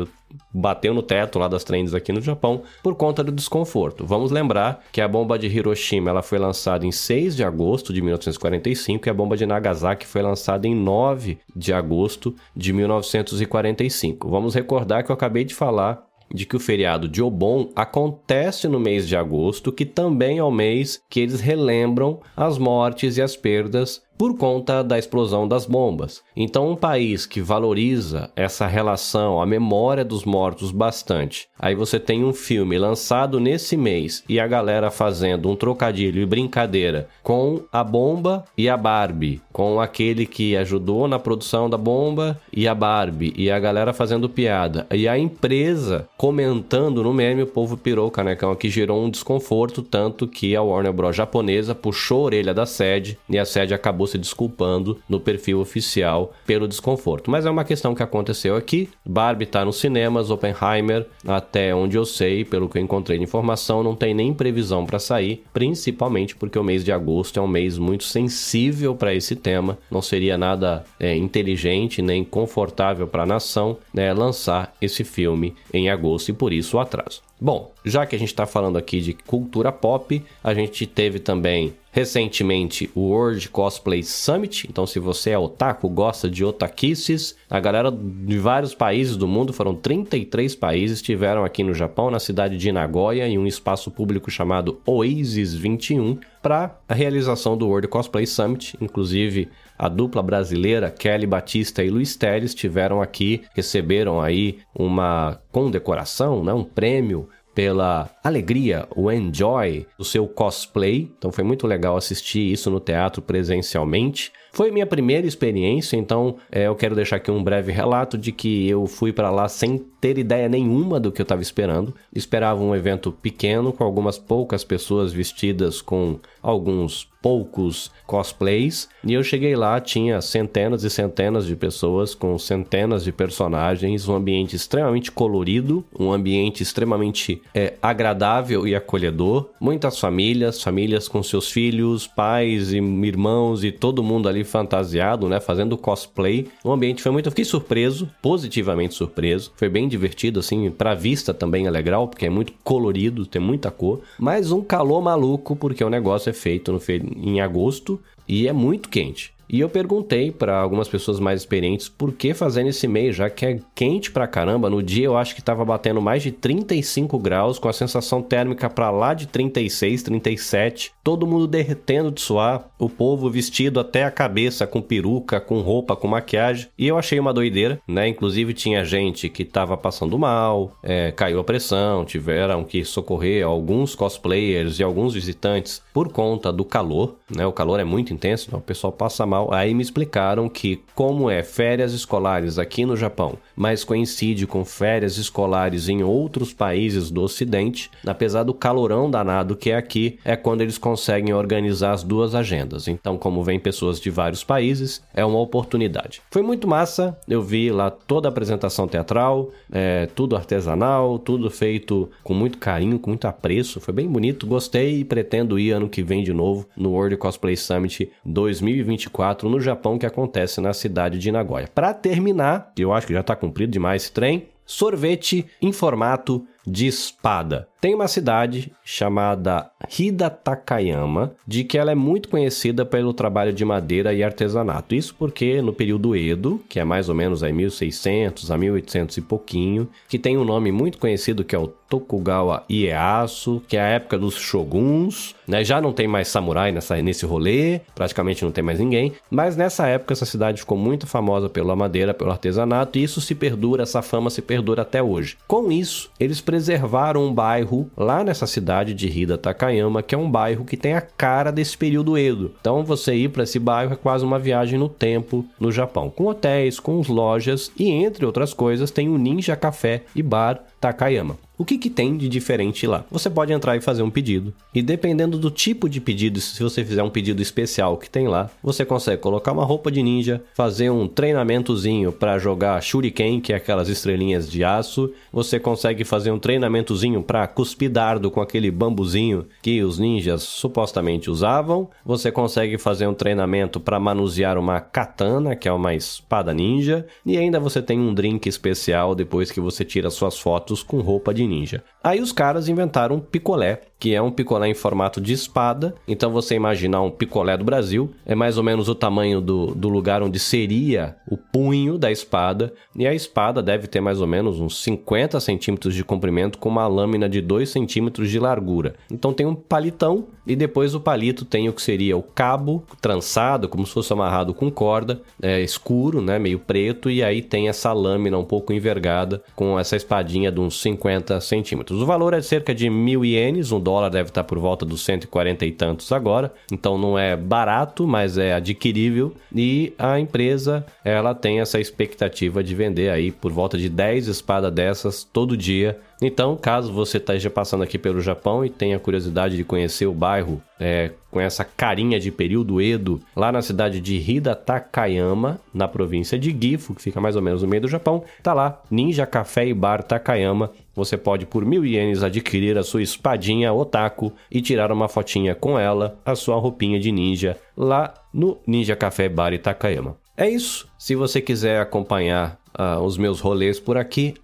Speaker 6: bateu no teto lá das trends aqui no Japão por conta do desconforto. Vamos lembrar que a bomba de Hiroshima ela foi lançada em 6 de agosto de 1945 e a bomba de Nagasaki foi lançada em 9 de agosto de 1945. Vamos recordar que eu acabei de falar de que o feriado de Obon acontece no mês de agosto, que também é o mês que eles relembram as mortes e as perdas por conta da explosão das bombas. Então, um país que valoriza essa relação, a memória dos mortos bastante, aí você tem um filme lançado nesse mês e a galera fazendo um trocadilho e brincadeira com a bomba e a Barbie, com aquele que ajudou na produção da bomba e a Barbie, e a galera fazendo piada, e a empresa comentando no meme, o povo pirou o canecão aqui, gerou um desconforto, tanto que a Warner Bros. japonesa puxou a orelha da sede e a sede acabou se desculpando no perfil oficial pelo desconforto. Mas é uma questão que aconteceu aqui. Barbie está nos cinemas, Oppenheimer, até onde eu sei, pelo que eu encontrei de informação, não tem nem previsão para sair, principalmente porque o mês de agosto é um mês muito sensível para esse tema. Não seria nada é, inteligente nem confortável para a nação né, lançar esse filme em agosto e por isso o atraso. Bom, já que a gente está falando aqui de cultura pop, a gente teve também recentemente o World Cosplay Summit. Então, se você é otaku, gosta de otakices, a galera de vários países do mundo, foram 33 países, estiveram aqui no Japão, na cidade de Nagoya, em um espaço público chamado Oasis 21, para a realização do World Cosplay Summit. Inclusive, a dupla brasileira Kelly Batista e Luiz Teles estiveram aqui, receberam aí uma condecoração, né, um prêmio pela alegria, o enjoy do seu cosplay. Então foi muito legal assistir isso no teatro presencialmente. Foi minha primeira experiência, então é, eu quero deixar aqui um breve relato de que eu fui para lá sem ter ideia nenhuma do que eu estava esperando. Esperava um evento pequeno com algumas poucas pessoas vestidas com alguns poucos cosplays. E eu cheguei lá, tinha centenas e centenas de pessoas com centenas de personagens, um ambiente extremamente colorido, um ambiente extremamente é, agradável e acolhedor. Muitas famílias, famílias com seus filhos, pais e irmãos e todo mundo ali fantasiado, né, fazendo cosplay. O ambiente foi muito, eu fiquei surpreso, positivamente surpreso. Foi bem divertido assim, para vista também é legal, porque é muito colorido, tem muita cor, mas um calor maluco porque o negócio é feito no em agosto e é muito quente. E eu perguntei para algumas pessoas mais experientes por que fazer nesse mês, já que é quente pra caramba. No dia eu acho que tava batendo mais de 35 graus, com a sensação térmica para lá de 36, 37. Todo mundo derretendo de suar, o povo vestido até a cabeça com peruca, com roupa, com maquiagem. E eu achei uma doideira, né? Inclusive tinha gente que tava passando mal, é, caiu a pressão, tiveram que socorrer alguns cosplayers e alguns visitantes por conta do calor, né? O calor é muito intenso, então o pessoal passa mal Aí me explicaram que, como é férias escolares aqui no Japão, mas coincide com férias escolares em outros países do Ocidente, apesar do calorão danado que é aqui, é quando eles conseguem organizar as duas agendas. Então, como vem pessoas de vários países, é uma oportunidade. Foi muito massa, eu vi lá toda a apresentação teatral, é, tudo artesanal, tudo feito com muito carinho, com muito apreço. Foi bem bonito, gostei e pretendo ir ano que vem de novo no World Cosplay Summit 2024 no Japão que acontece na cidade de Nagoya. Para terminar, eu acho que já está cumprido demais esse trem, sorvete em formato de espada. Tem uma cidade chamada Hida Takayama, de que ela é muito conhecida pelo trabalho de madeira e artesanato. Isso porque no período Edo, que é mais ou menos aí 1600 a 1800 e pouquinho, que tem um nome muito conhecido que é o Tokugawa Ieyasu, que é a época dos shoguns, né? Já não tem mais samurai nessa, nesse rolê, praticamente não tem mais ninguém, mas nessa época essa cidade ficou muito famosa pela madeira, pelo artesanato, e isso se perdura, essa fama se perdura até hoje. Com isso, eles preservaram um bairro lá nessa cidade de Hida Takayama, que é um bairro que tem a cara desse período Edo. Então você ir para esse bairro é quase uma viagem no tempo no Japão, com hotéis, com lojas e entre outras coisas tem o Ninja Café e Bar Takayama. O que, que tem de diferente lá? Você pode entrar e fazer um pedido, e dependendo do tipo de pedido, se você fizer um pedido especial que tem lá, você consegue colocar uma roupa de ninja, fazer um treinamentozinho para jogar shuriken, que é aquelas estrelinhas de aço, você consegue fazer um treinamentozinho para cuspir dardo com aquele bambuzinho que os ninjas supostamente usavam, você consegue fazer um treinamento para manusear uma katana, que é uma espada ninja, e ainda você tem um drink especial depois que você tira suas fotos com roupa de ninja. Aí os caras inventaram picolé, que é um picolé em formato de espada. Então você imaginar um picolé do Brasil, é mais ou menos o tamanho do, do lugar onde seria o punho da espada. E a espada deve ter mais ou menos uns 50 centímetros de comprimento com uma lâmina de 2 centímetros de largura. Então tem um palitão e depois o palito tem o que seria o cabo trançado, como se fosse amarrado com corda, é, escuro, né, meio preto, e aí tem essa lâmina um pouco envergada com essa espadinha de uns 50 centímetros. O valor é cerca de mil ienes, um dólar deve estar por volta dos 140 e tantos agora, então não é barato, mas é adquirível. E a empresa ela tem essa expectativa de vender aí por volta de 10 espadas dessas todo dia então, caso você esteja passando aqui pelo Japão e tenha curiosidade de conhecer o bairro é, com essa carinha de período Edo, lá na cidade de Hida Takayama, na província de Gifu, que fica mais ou menos no meio do Japão, tá lá, Ninja Café e Bar Takayama. Você pode, por mil ienes, adquirir a sua espadinha otaku e tirar uma fotinha com ela, a sua roupinha de ninja, lá no Ninja Café Bar Takayama. É isso. Se você quiser acompanhar uh, os meus rolês por aqui,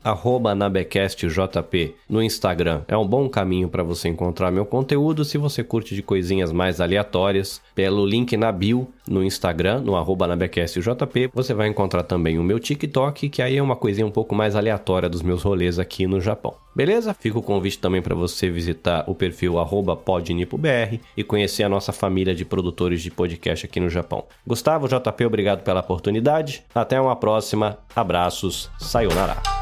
Speaker 6: NabecastJP no Instagram. É um bom caminho para você encontrar meu conteúdo se você curte de coisinhas mais aleatórias. Pelo link na bio no Instagram, no arroba NabecastJP, você vai encontrar também o meu TikTok, que aí é uma coisinha um pouco mais aleatória dos meus rolês aqui no Japão. Beleza? Fica o convite também para você visitar o perfil arroba podnipobr e conhecer a nossa família de produtores de podcast aqui no Japão. Gustavo JP, obrigado pela oportunidade. Até uma próxima. Abraços. Sayonara.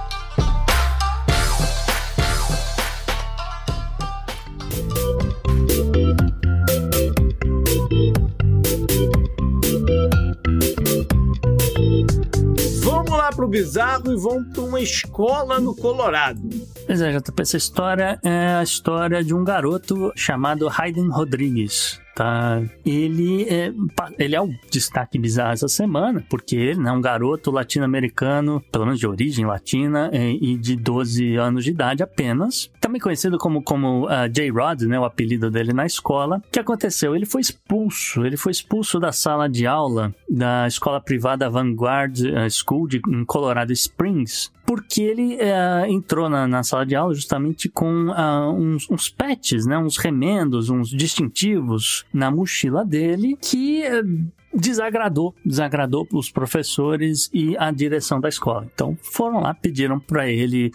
Speaker 2: Pro bizarro e vamos para uma escola no Colorado.
Speaker 3: Pois é, JP, essa história é a história de um garoto chamado Hayden Rodrigues tá? Ele é, ele é o destaque bizarro essa semana, porque ele é um garoto latino-americano, pelo menos de origem latina, é, e de 12 anos de idade apenas. Também conhecido como, como uh, J-Rod, né? O apelido dele na escola. O que aconteceu? Ele foi expulso. Ele foi expulso da sala de aula da escola privada Vanguard uh, School de, em Colorado Springs porque ele uh, entrou na, na, sala de aula justamente com uh, uns, uns patches, né, uns remendos, uns distintivos na mochila dele que uh, desagradou, desagradou os professores e a direção da escola. Então foram lá, pediram para ele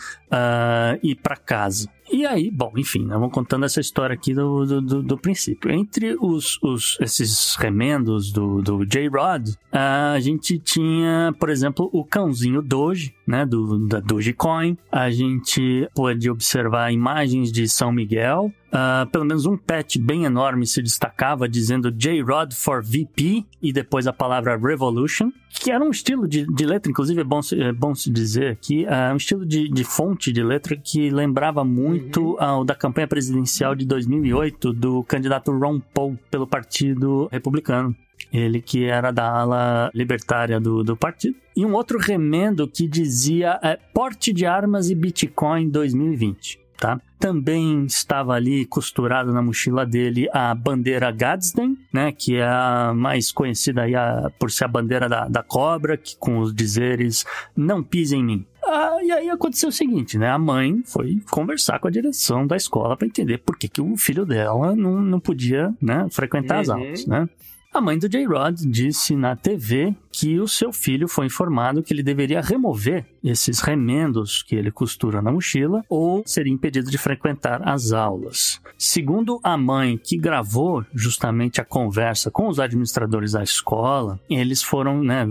Speaker 3: ir para casa. E aí, bom, enfim, né, vamos contando essa história aqui do, do, do, do princípio. Entre os, os, esses remendos do, do J-Rod, a gente tinha, por exemplo, o cãozinho Doge, né, do, da Dogecoin. A gente pôde observar imagens de São Miguel, Uh, pelo menos um patch bem enorme se destacava dizendo J-Rod for VP e depois a palavra Revolution, que era um estilo de, de letra, inclusive é bom, é bom se dizer aqui, uh, um estilo de, de, fonte de letra que lembrava muito uhum. ao da campanha presidencial de 2008 do candidato Ron Paul pelo Partido Republicano. Ele que era da ala libertária do, do partido. E um outro remendo que dizia é, porte de armas e Bitcoin 2020. Tá? Também estava ali costurado na mochila dele a bandeira Gadsden, né, que é a mais conhecida aí a, por ser a bandeira da, da cobra, que, com os dizeres não pise em mim. Ah, e aí aconteceu o seguinte, né? A mãe foi conversar com a direção da escola para entender por que, que o filho dela não, não podia né, frequentar as
Speaker 2: Uhum.
Speaker 3: aulas, né? A mãe do J-Rod disse na TV que o seu filho foi informado que ele deveria remover esses remendos que ele costura na mochila ou seria impedido de frequentar as aulas. Segundo a mãe que gravou justamente a conversa com os administradores da escola, eles foram, né,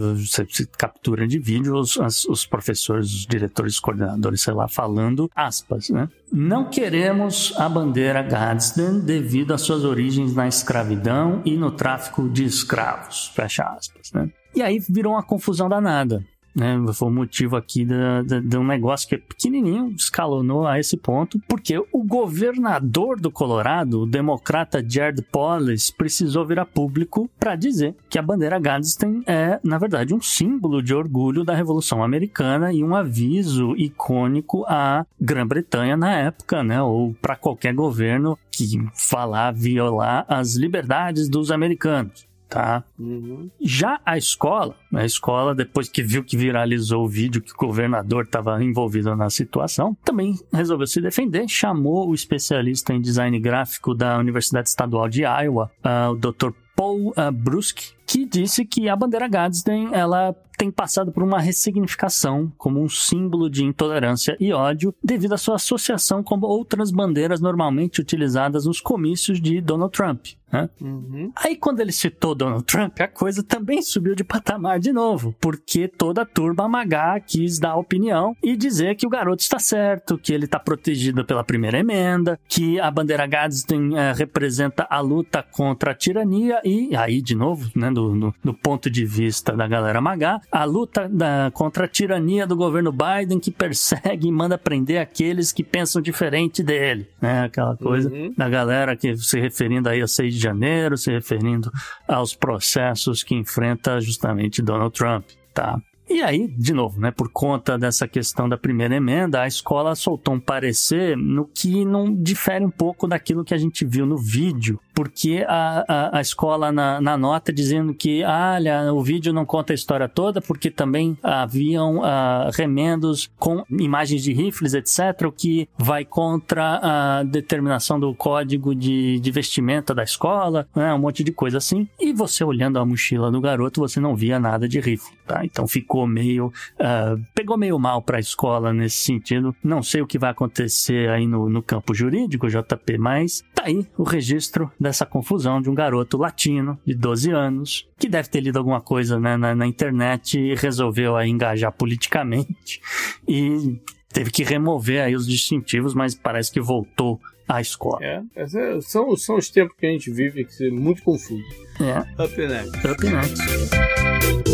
Speaker 3: captura de vídeo os, os professores, os diretores, os coordenadores, sei lá, falando aspas, né? Não queremos a bandeira Gadsden devido às suas origens na escravidão e no tráfico de escravos. Fecha aspas, né? E aí virou uma confusão danada. Né, foi o motivo aqui de um negócio que é pequenininho, escalonou a esse ponto, porque o governador do Colorado, o democrata Jared Polis, precisou vir a público para dizer que a bandeira Gadsden é, na verdade, um símbolo de orgulho da Revolução Americana e um aviso icônico à Grã-Bretanha na época, né, ou para qualquer governo que falar violar as liberdades dos americanos. Tá?
Speaker 2: Uhum.
Speaker 3: Já a escola, a escola, depois que viu que viralizou o vídeo que o governador estava envolvido na situação, também resolveu se defender, chamou o especialista em design gráfico da Universidade Estadual de Iowa, ah, o Dr. Paul ah, Brusk, que disse que a bandeira Gadsden ela tem passado por uma ressignificação como um símbolo de intolerância e ódio devido à sua associação com outras bandeiras normalmente utilizadas nos comícios de Donald Trump. Né?
Speaker 2: Uhum.
Speaker 3: Aí, quando ele citou Donald Trump, a coisa também subiu de patamar de novo, porque toda a turma Magá quis dar opinião e dizer que o garoto está certo, que ele está protegido pela primeira emenda, que a bandeira Gadsden eh, representa a luta contra a tirania e, aí, de novo, né, do, no, do ponto de vista da galera Magá, a luta da- contra a tirania do governo Biden que persegue e manda prender aqueles que pensam diferente dele, né? Aquela coisa
Speaker 2: Uhum.
Speaker 3: da galera que se referindo aí a 6 de janeiro, se referindo aos processos que enfrenta justamente Donald Trump, tá? E aí, de novo, né, por conta dessa questão da primeira emenda, a escola soltou um parecer no que não difere um pouco daquilo que a gente viu no vídeo, porque a, a, a escola na, na nota dizendo que, olha, o vídeo não conta a história toda, porque também haviam ah, remendos com imagens de rifles, etc., o que vai contra a determinação do código de, de vestimenta da escola, né, um monte de coisa assim. E você olhando a mochila do garoto, você não via nada de rifle, tá? Então ficou meio. ah, pegou meio mal pra escola nesse sentido. Não sei o que vai acontecer aí no, no campo jurídico, JP, mas tá aí o registro dessa confusão de um garoto latino de 12 anos que deve ter lido alguma coisa né, na, na internet e resolveu aí engajar politicamente e teve que remover aí os distintivos, mas parece que voltou à escola.
Speaker 2: É, essa- são, são os tempos que a gente vive que é muito confuso.
Speaker 3: É,
Speaker 2: Up next.
Speaker 3: up next.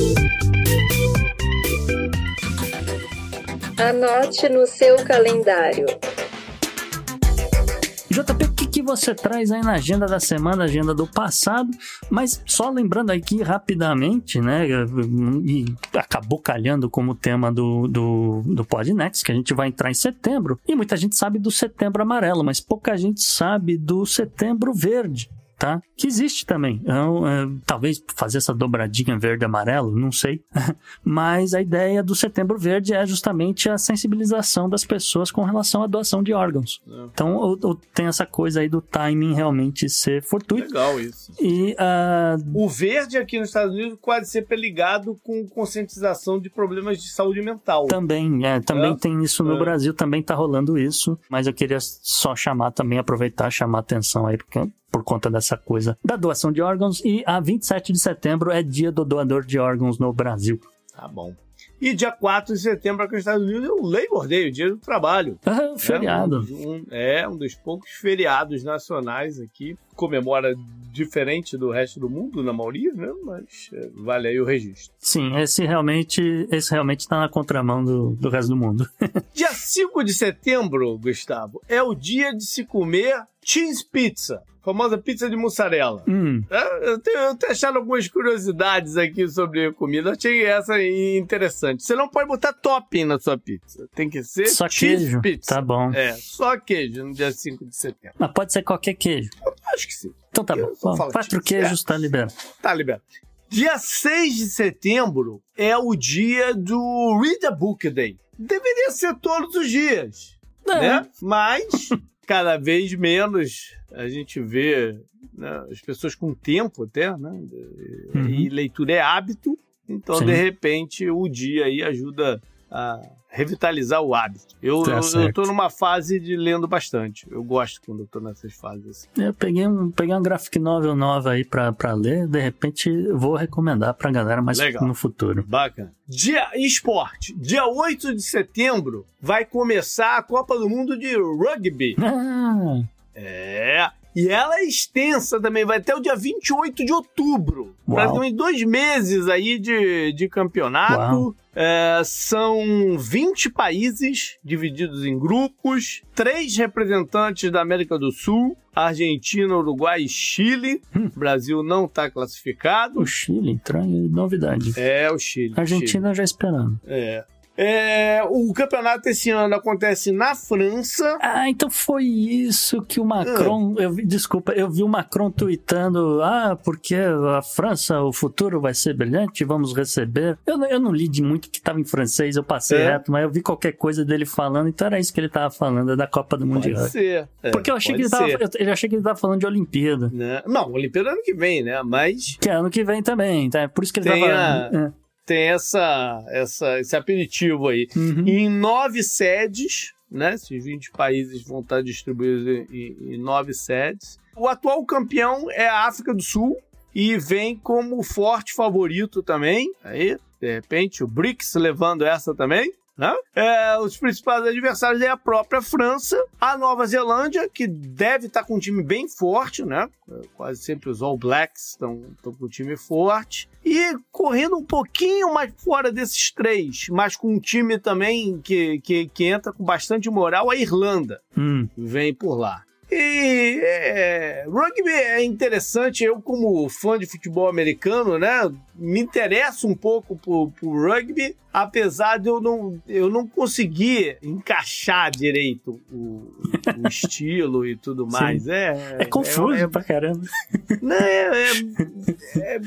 Speaker 7: Anote no seu calendário.
Speaker 3: JP, o que, que você traz aí na agenda da semana, agenda do passado? Mas só lembrando aqui rapidamente, né? E acabou calhando como tema do, do, do Podnext, que a gente vai entrar em setembro. E muita gente sabe do setembro amarelo, mas pouca gente sabe do setembro verde. Tá? Que existe também. Então, é, talvez fazer essa dobradinha verde-amarelo, não sei. Mas a ideia do setembro verde é justamente a sensibilização das pessoas com relação à doação de órgãos. Então, ou- ou tem essa coisa aí do timing realmente ser fortuito.
Speaker 2: Legal isso.
Speaker 3: E ah,
Speaker 2: O verde aqui nos Estados Unidos quase sempre ligado com conscientização de problemas de saúde mental.
Speaker 3: também, é, também
Speaker 2: É.
Speaker 3: tem isso no
Speaker 2: É.
Speaker 3: Brasil, também tá rolando isso. Mas eu queria só chamar também, aproveitar, chamar atenção aí, porque por conta dessa coisa da doação de órgãos. E a 27 de setembro é dia do doador de órgãos no Brasil.
Speaker 2: Tá bom. E dia 4 de setembro aqui nos Estados Unidos é o Labor Day, o dia do trabalho.
Speaker 3: Ah, feriado.
Speaker 2: É um, um- é um dos poucos feriados nacionais aqui. Comemora diferente do resto do mundo, na maioria, né? Mas é, vale aí o registro.
Speaker 3: Sim, esse realmente, esse realmente tá na contramão do, do resto do mundo.
Speaker 2: Dia 5 de setembro, Gustavo, é o dia de se comer cheese pizza. Famosa pizza de mussarela.
Speaker 3: hum,
Speaker 2: É, Eu tenho, eu tenho achado algumas curiosidades aqui sobre comida. Achei essa interessante. Você não pode botar topping na sua pizza. Tem que ser
Speaker 3: só
Speaker 2: cheese
Speaker 3: queijo.
Speaker 2: pizza.
Speaker 3: Tá bom.
Speaker 2: É, só queijo no dia 5 de setembro.
Speaker 3: Mas pode ser qualquer queijo.
Speaker 2: Acho que sim.
Speaker 3: Então tá
Speaker 2: Eu
Speaker 3: bom. Bom, quatro queijos tá liberado.
Speaker 2: Tá liberado. Dia 6 de setembro é o dia do Read a Book Day. deveria ser todos os dias,
Speaker 3: É.
Speaker 2: né? Mas cada vez menos a gente vê né, as pessoas com tempo até, né?
Speaker 3: Uhum.
Speaker 2: E leitura é hábito, então
Speaker 3: Sim.
Speaker 2: de repente o dia aí ajuda a revitalizar o hábito. Eu,
Speaker 3: Tá
Speaker 2: eu, eu tô numa fase de lendo bastante. Eu gosto quando eu tô nessas fases assim.
Speaker 3: Eu peguei, um, peguei uma graphic novel nova aí pra, pra ler, de repente vou recomendar pra galera mais
Speaker 2: Legal.
Speaker 3: no futuro.
Speaker 2: Bacana. Dia esporte. Dia 8 de setembro vai começar a Copa do Mundo de Rugby.
Speaker 3: Ah,
Speaker 2: É. E ela é extensa também, vai até o dia 28 de outubro.
Speaker 3: Uau.
Speaker 2: Praticamente dois meses aí de, de campeonato. É, são 20 países divididos em grupos, três representantes da América do Sul, Argentina, Uruguai e Chile.
Speaker 3: Hum.
Speaker 2: O Brasil não está classificado.
Speaker 3: o Chile em novidade.
Speaker 2: É, o Chile.
Speaker 3: A Argentina já esperando.
Speaker 2: Chile. É. É, o campeonato esse ano acontece na França.
Speaker 3: Ah, então foi isso que o Macron. Eu vi, desculpa, eu vi o Macron tweetando: ah, porque a França, o futuro vai ser brilhante, vamos receber. Eu, não- eu não li de muito que estava em francês, eu passei
Speaker 2: É.
Speaker 3: reto, mas eu vi qualquer coisa dele falando, então era isso que ele tava falando, é da Copa do Mundo de
Speaker 2: Pode ser. É,
Speaker 3: Porque eu achei, que ele,
Speaker 2: pode
Speaker 3: tava,
Speaker 2: ser.
Speaker 3: eu, eu achei que ele tava falando de Olimpíada.
Speaker 2: Né? Não, Olimpíada ano que vem, né? Mas
Speaker 3: Que é ano que vem também, tá? Por isso que ele
Speaker 2: Tem
Speaker 3: tava.
Speaker 2: Tem essa, essa, esse aperitivo aí.
Speaker 3: Uhum.
Speaker 2: Em nove sedes, né? Esses 20 países vão estar distribuídos em, em- em nove sedes. O atual campeão é a África do Sul e vem como forte favorito também. Aí, de repente, o BRICS levando essa também. Né? É, os principais adversários é a própria França, a Nova Zelândia, que deve estar com um time bem forte, né? Quase sempre os All Blacks estão estão com um time forte. E correndo um pouquinho mais fora desses três, mas com um time também que, que, que entra com bastante moral, a Irlanda
Speaker 3: Hum,
Speaker 2: vem por lá. E é, rugby é interessante, eu como fã de futebol americano, né, me interesso um pouco por, por rugby, apesar de eu não, eu não conseguir encaixar direito o, o estilo e tudo mais. É,
Speaker 3: é confuso
Speaker 2: é-
Speaker 3: pra caramba.
Speaker 2: não, é, é- é-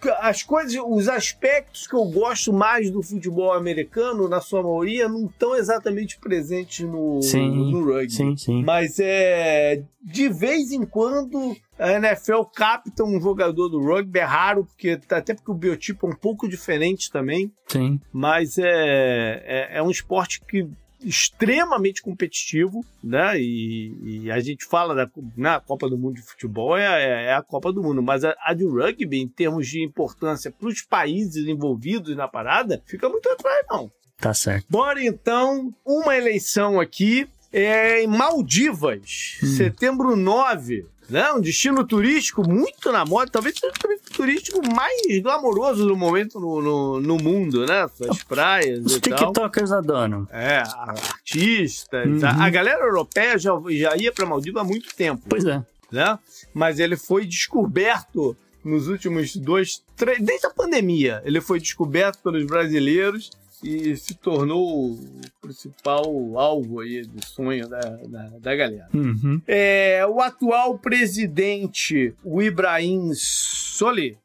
Speaker 2: que- as coisas, os aspectos que eu gosto mais do futebol americano, na sua maioria, não estão exatamente presentes no,
Speaker 3: Sim,
Speaker 2: no rugby.
Speaker 3: Sim, sim.
Speaker 2: Mas é de vez em quando a NFL capta um jogador do rugby, é raro, porque até porque o biotipo é um pouco diferente também,
Speaker 3: Sim.
Speaker 2: mas é, é, é um esporte que extremamente competitivo, né? E, e a gente fala da na Copa do Mundo de futebol é, é- é a Copa do Mundo, mas a, a de rugby, em termos de importância para os países envolvidos na parada, fica muito atrás, não.
Speaker 3: Tá certo.
Speaker 2: Bora então, uma eleição aqui é em Maldivas, setembro 9. Né? Um destino turístico muito na moda, talvez seja o turístico mais glamouroso do momento no, no, no mundo, né? Suas praias
Speaker 3: Os
Speaker 2: e tal.
Speaker 3: TikTokers adoram.
Speaker 2: É, artistas.
Speaker 3: Uhum.
Speaker 2: A, a galera europeia já, já ia para Maldivas há muito tempo
Speaker 3: Pois é.
Speaker 2: né? Mas ele foi descoberto nos últimos dois, três, desde a pandemia, ele foi descoberto pelos brasileiros e se tornou o principal alvo aí do sonho da, da, da galera.
Speaker 3: Uhum.
Speaker 2: É, o atual presidente, o Ibrahim Soli,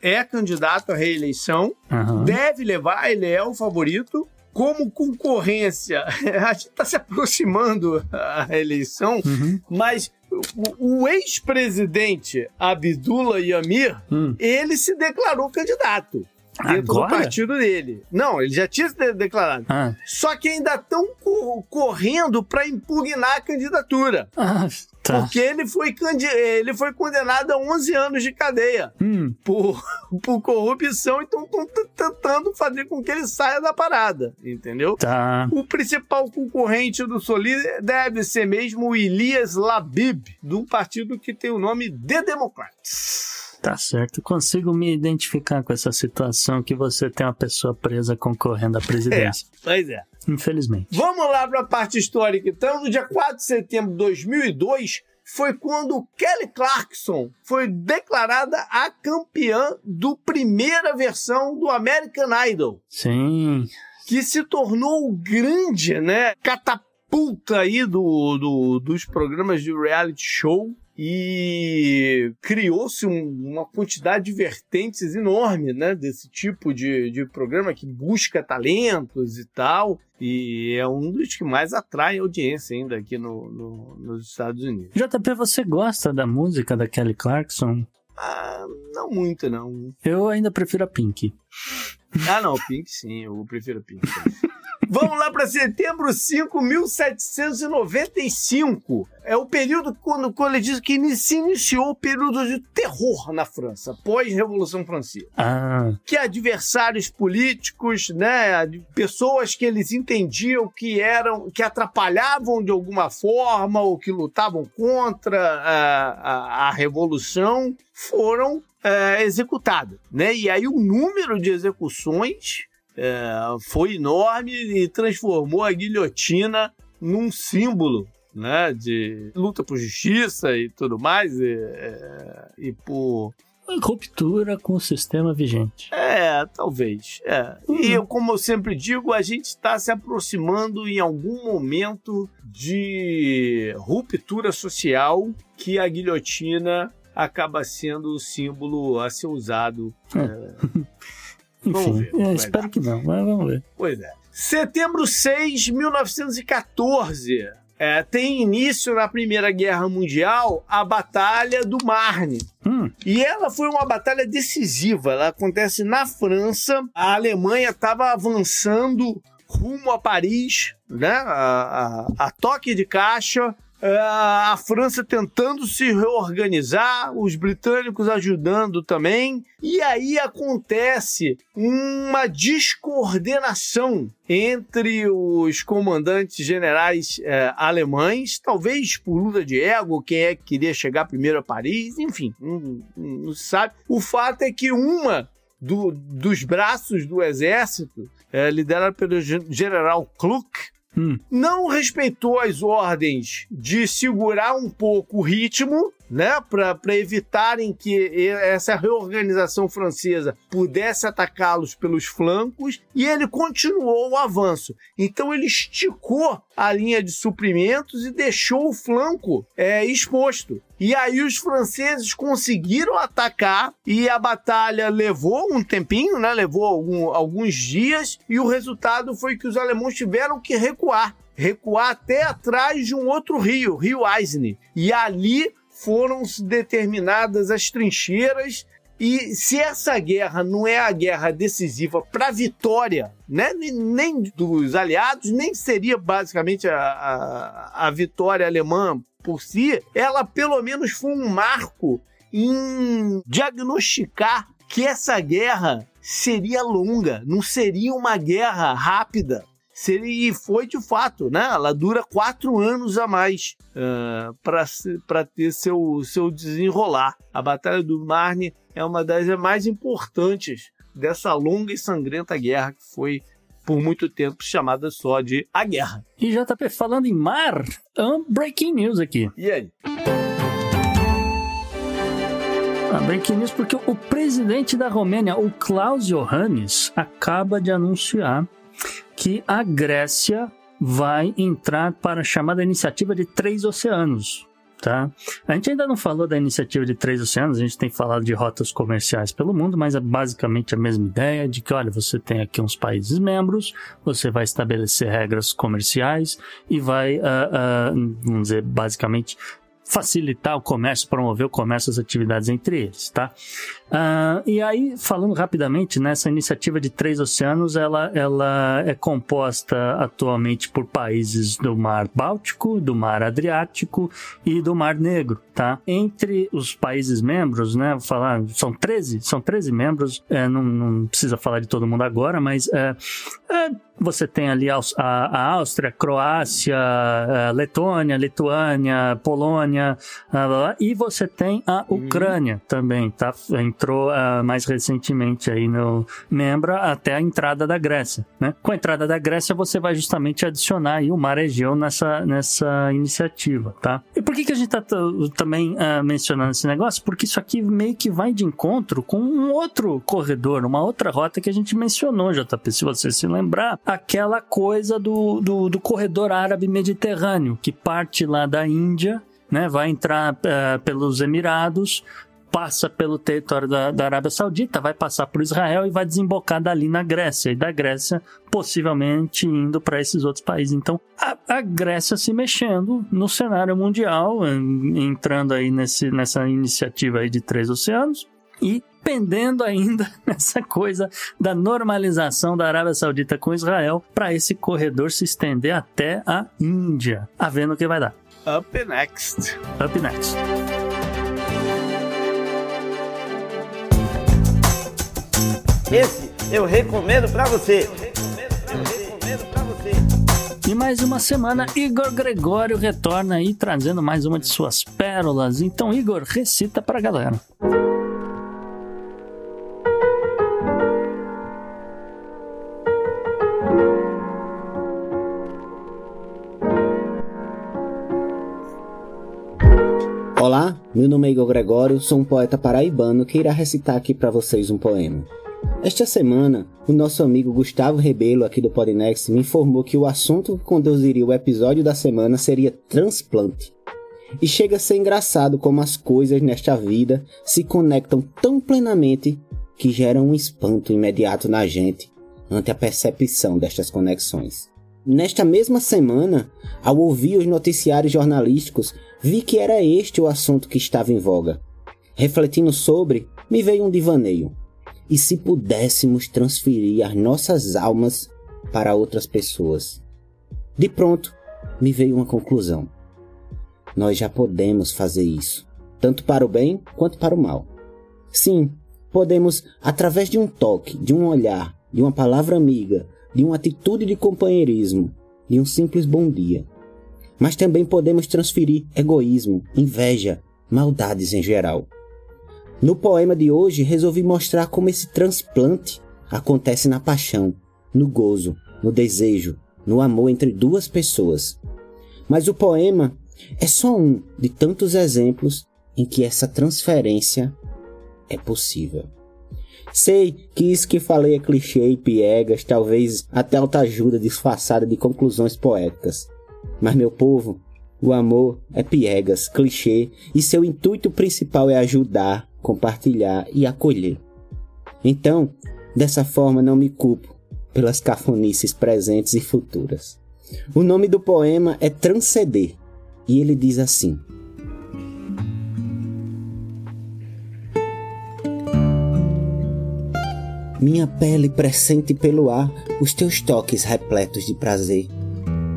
Speaker 2: é candidato à reeleição
Speaker 3: Aham.
Speaker 2: deve levar, ele é o favorito. Como concorrência, a gente está se aproximando à eleição,
Speaker 3: Uhum.
Speaker 2: mas o, o ex-presidente Abdullah Yamir,
Speaker 3: Hum.
Speaker 2: ele se declarou candidato dentro
Speaker 3: Agora?
Speaker 2: do partido dele. Não, ele já tinha se de- declarado.
Speaker 3: Ah,
Speaker 2: Só que ainda estão correndo para impugnar a candidatura.
Speaker 3: ah, tá.
Speaker 2: Porque ele foi, ele foi condenado a 11 anos de cadeia
Speaker 3: Hum,
Speaker 2: por, por corrupção, então estão tentando fazer com que ele saia da parada, entendeu?
Speaker 3: tá.
Speaker 2: O principal concorrente do Soli deve ser mesmo o Elias Labib, do partido que tem o nome The Democrats.
Speaker 3: Tá certo. Consigo me identificar com essa situação que você tem uma pessoa presa concorrendo à presidência.
Speaker 2: Pois é.
Speaker 3: Infelizmente.
Speaker 2: Vamos lá para a parte histórica, então. No dia 4 de setembro de 2002, foi quando Kelly Clarkson foi declarada a campeã do primeira versão do American Idol.
Speaker 3: Sim.
Speaker 2: que se tornou o grande, né, catapulta aí do, do- dos programas de reality show. E criou-se um, uma quantidade de vertentes enorme né, desse tipo de, de programa que busca talentos e tal. E é um dos que mais atrai audiência ainda aqui no, no, nos Estados Unidos.
Speaker 3: JP, você gosta da música da Kelly Clarkson?
Speaker 2: Ah, não muito, não.
Speaker 3: Eu ainda prefiro a Pink.
Speaker 2: Ah, não, Pink sim, eu prefiro a Pink. Vamos lá para setembro 5, 1795. É o período quando, quando ele diz que se iniciou o período de terror na França, pós-Revolução Francesa.
Speaker 3: Ah,
Speaker 2: Que adversários políticos, né, pessoas que eles entendiam que eram, que atrapalhavam de alguma forma ou que lutavam contra a, a, a revolução, foram é, executadas, né? E aí o número de execuções é, foi enorme e transformou a guilhotina num símbolo né, de luta por justiça e tudo mais, e, é, e por.
Speaker 3: ruptura com o sistema vigente.
Speaker 2: É, talvez. É. E eu, como eu sempre digo, a gente está se aproximando em algum momento de ruptura social que a guilhotina acaba sendo o símbolo a ser usado. Vamos
Speaker 3: Enfim,
Speaker 2: ver,
Speaker 3: é, espero
Speaker 2: dar.
Speaker 3: que não, mas vamos ver.
Speaker 2: Pois é. Setembro 6, 1914. É, tem início na Primeira Guerra Mundial a Batalha do Marne.
Speaker 3: Hum,
Speaker 2: E ela foi uma batalha decisiva. Ela acontece na França. A Alemanha estava avançando rumo a Paris, né? A, a- a toque de caixa. É, A França tentando se reorganizar, os britânicos ajudando também. E aí acontece uma descoordenação entre os comandantes generais eh, alemães, talvez por luta de ego, quem é que queria chegar primeiro a Paris, enfim, não, se sabe. O fato é que uma do- dos braços do exército, eh, liderada pelo gen- general Kluck,
Speaker 3: hum.
Speaker 2: não respeitou as ordens de segurar um pouco o ritmo, né, para evitarem que essa reorganização francesa pudesse atacá-los pelos flancos, e ele continuou o avanço. Então ele esticou a linha de suprimentos e deixou o flanco é, exposto. E aí os franceses conseguiram atacar e a batalha levou um tempinho, né? Levou algum- alguns dias e o resultado foi que os alemães tiveram que recuar, recuar até atrás de um outro rio, Rio Aisne. E ali foram determinadas as trincheiras e se essa guerra não é a guerra decisiva para a vitória, né, nem- dos aliados, nem seria basicamente a, a, a vitória alemã por si, ela pelo menos foi um marco em diagnosticar que essa guerra seria longa, não seria uma guerra rápida. Seria, e foi de fato, né? Ela dura quatro anos a mais para ter seu, seu desenrolar. A Batalha do Marne é uma das mais importantes dessa longa e sangrenta guerra que foi por muito tempo chamada só de a guerra.
Speaker 3: E JP, falando em mar, um breaking news aqui.
Speaker 2: E aí?
Speaker 3: Ah, breaking news porque o presidente da Romênia, o Klaus Iohannis, acaba de anunciar que a Grécia vai entrar para a chamada iniciativa de três oceanos. Tá? A gente ainda não falou da iniciativa de três oceanos, a gente tem falado de rotas comerciais pelo mundo, mas é basicamente a mesma ideia de que, olha, você tem aqui uns países membros, você vai estabelecer regras comerciais e vai, ah, ah, vamos dizer, basicamente facilitar o comércio, promover o comércio, as atividades entre eles, tá? Ah, e aí, falando rapidamente, nessa iniciativa de três oceanos, ela, ela é composta atualmente por países do Mar Báltico, do Mar Adriático e do Mar Negro, tá? Entre os países membros, né, vou falar, são 13, são 13 membros, é, não, não precisa falar de todo mundo agora, mas é, é, você tem ali a, a- Áustria, Croácia, a Letônia, Lituânia, Polônia, ah, blá, blá, e você tem a Ucrânia também, tá? Entrou ah, mais recentemente aí no membro até a entrada da Grécia, né? Com a entrada da Grécia você vai justamente adicionar aí o Mar Egeu nessa, nessa iniciativa, tá? E por que que a gente tá t- também ah, mencionando esse negócio? Porque isso aqui meio que vai de encontro com um outro corredor, uma outra rota que a gente mencionou, JP, se você se lembrar, aquela coisa do, do, do corredor árabe mediterrâneo, que parte lá da Índia né? Vai entrar uh, pelos Emirados, passa pelo território da, da, Arábia Saudita, vai passar por Israel e vai desembocar dali na Grécia. E da Grécia, possivelmente indo para esses outros países. Então, a, a, Grécia se mexendo no cenário mundial, entrando aí nesse, nessa iniciativa aí de três oceanos. E pendendo ainda nessa coisa da normalização da Arábia Saudita com Israel para esse corredor se estender até a Índia. A vendo o que vai dar.
Speaker 2: Up next.
Speaker 3: Up next.
Speaker 8: Esse eu recomendo para você.
Speaker 3: E mais uma semana, Igor Gregório retorna aí trazendo mais uma de suas pérolas. Então, Igor, recita pra galera.
Speaker 9: Olá, meu nome é Igor Gregório, sou um poeta paraibano que irá recitar aqui para vocês um poema. Esta semana, o nosso amigo Gustavo Rebelo, aqui do Podnext, me informou que o assunto que conduziria o episódio da semana seria transplante. E chega a ser engraçado como as coisas nesta vida se conectam tão plenamente que geram um espanto imediato na gente ante a percepção destas conexões. Nesta mesma semana, ao ouvir os noticiários jornalísticos, vi que era este o assunto que estava em voga. Refletindo sobre, me veio um divaneio. E se pudéssemos transferir as nossas almas para outras pessoas? De pronto, me veio uma conclusão. Nós já podemos fazer isso, tanto para o bem quanto para o mal. Sim, podemos, através de um toque, de um olhar, de uma palavra amiga, de uma atitude de companheirismo, de um simples bom dia. Mas também podemos transferir egoísmo, inveja, maldades em geral. No poema de hoje, resolvi mostrar como esse transplante acontece na paixão, no gozo, no desejo, no amor entre duas pessoas. Mas o poema é só um de tantos exemplos em que essa transferência é possível. Sei que isso que falei é clichê e piegas, talvez até autoajuda disfarçada de conclusões poéticas. Mas, meu povo, o amor é piegas, clichê, e seu intuito principal é ajudar, compartilhar e acolher. Então, dessa forma não me culpo pelas cafonices presentes e futuras. O nome do poema é Transcender, e ele diz assim: Minha pele pressente pelo ar os teus toques repletos de prazer.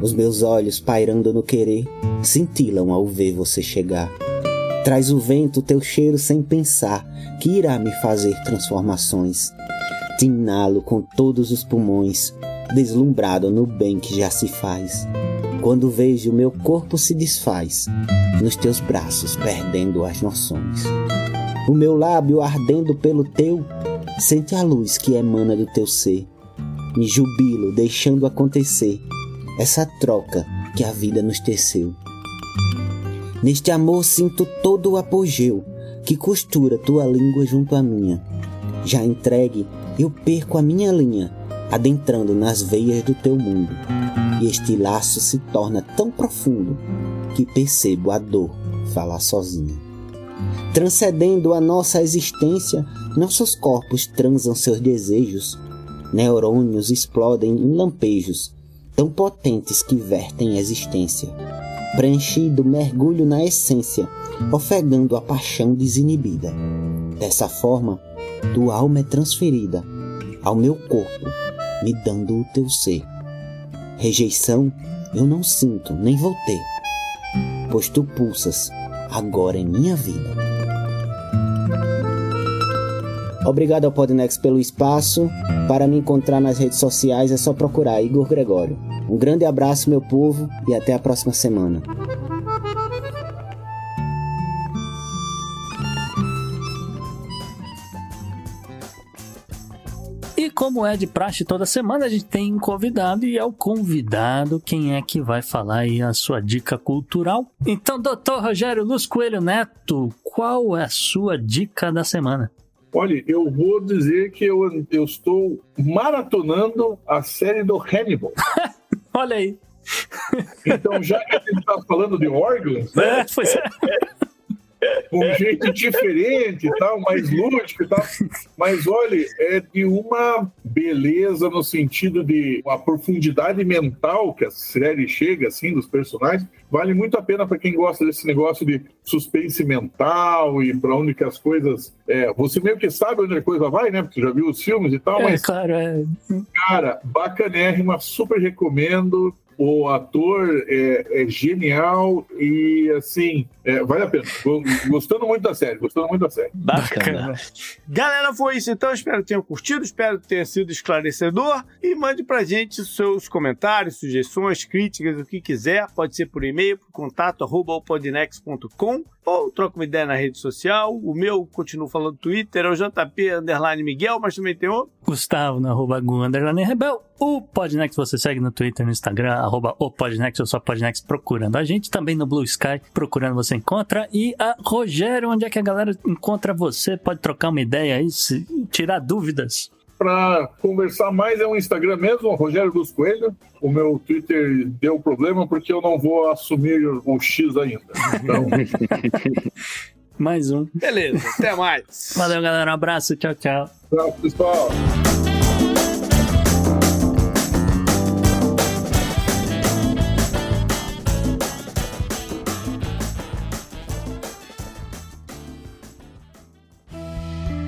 Speaker 9: Os meus olhos pairando no querer cintilam ao ver você chegar. Traz o vento teu cheiro sem pensar que irá me fazer transformações. Te inalo com todos os pulmões, deslumbrado no bem que já se faz. Quando vejo meu corpo se desfaz, nos teus braços perdendo as noções. O meu lábio ardendo pelo teu Sente a luz que emana do teu ser. Me jubilo deixando acontecer essa troca que a vida nos teceu. Neste amor sinto todo o apogeu que costura tua língua junto à minha. Já entregue, eu perco a minha linha, adentrando nas veias do teu mundo. E este laço se torna tão profundo que percebo a dor falar sozinha. Transcendendo a nossa existência, nossos corpos transam seus desejos. Neurônios explodem em lampejos, tão potentes que vertem existência. Preenchido, mergulho na essência, ofegando a paixão desinibida. Dessa forma, tua alma é transferida ao meu corpo, me dando o teu ser. Rejeição eu não sinto, nem vou ter, pois tu pulsas agora em minha vida. Obrigado ao Podnext pelo espaço. Para me encontrar nas redes sociais é só procurar Igor Gregório. Um grande abraço, meu povo, e até a próxima semana.
Speaker 3: E como é de praxe toda semana, a gente tem um convidado e é o convidado quem é que vai falar aí a sua dica cultural. Então, doutor Rogério Luz Coelho Neto, qual é a sua dica da semana?
Speaker 4: Olha, eu vou dizer que eu, eu estou maratonando a série do Hannibal.
Speaker 3: Olha aí.
Speaker 4: Então, já que a gente está falando de órgãos, né?
Speaker 3: É, pois é.
Speaker 4: Um jeito diferente e tal, mais lúdico e tal. Mas olha, é de uma beleza no sentido de uma profundidade mental que a série chega, assim, dos personagens. Vale muito a pena para quem gosta desse negócio de suspense mental e para onde que as coisas. É, você meio que sabe onde a coisa vai, né? Porque já viu os filmes e tal,
Speaker 3: É,
Speaker 4: mas,
Speaker 3: claro, é.
Speaker 4: cara, bacanérrima, super recomendo. O ator é, é genial e, assim, é, vale a pena. Go- Gostando muito da série, gostando muito da série.
Speaker 1: Bacana.
Speaker 2: Galera, foi isso então. Espero que tenham curtido, espero que tenha sido esclarecedor. E mande pra gente seus comentários, sugestões, críticas, o que quiser. Pode ser por e-mail, por contato arroba ou troca uma ideia na rede social. O meu, continuo falando Twitter, é o JP Underline Miguel, mas também tem outro.
Speaker 3: Gustavo no arroba Gu underline Rebel. O Podnext você segue no Twitter, no Instagram, arroba o Podnext ou só Podnext procurando a gente. Também no Blue Sky, procurando você encontra. E a Rogério, onde é que a galera encontra você? Pode trocar uma ideia aí, se- tirar dúvidas.
Speaker 4: Para conversar mais é o Instagram mesmo, Rogério Luz Coelho. O meu Twitter deu problema porque eu não vou assumir o X ainda. Então,
Speaker 3: Mais um.
Speaker 2: Beleza, até mais.
Speaker 3: Valeu, galera. Um abraço. Tchau, tchau.
Speaker 4: tchau, pessoal.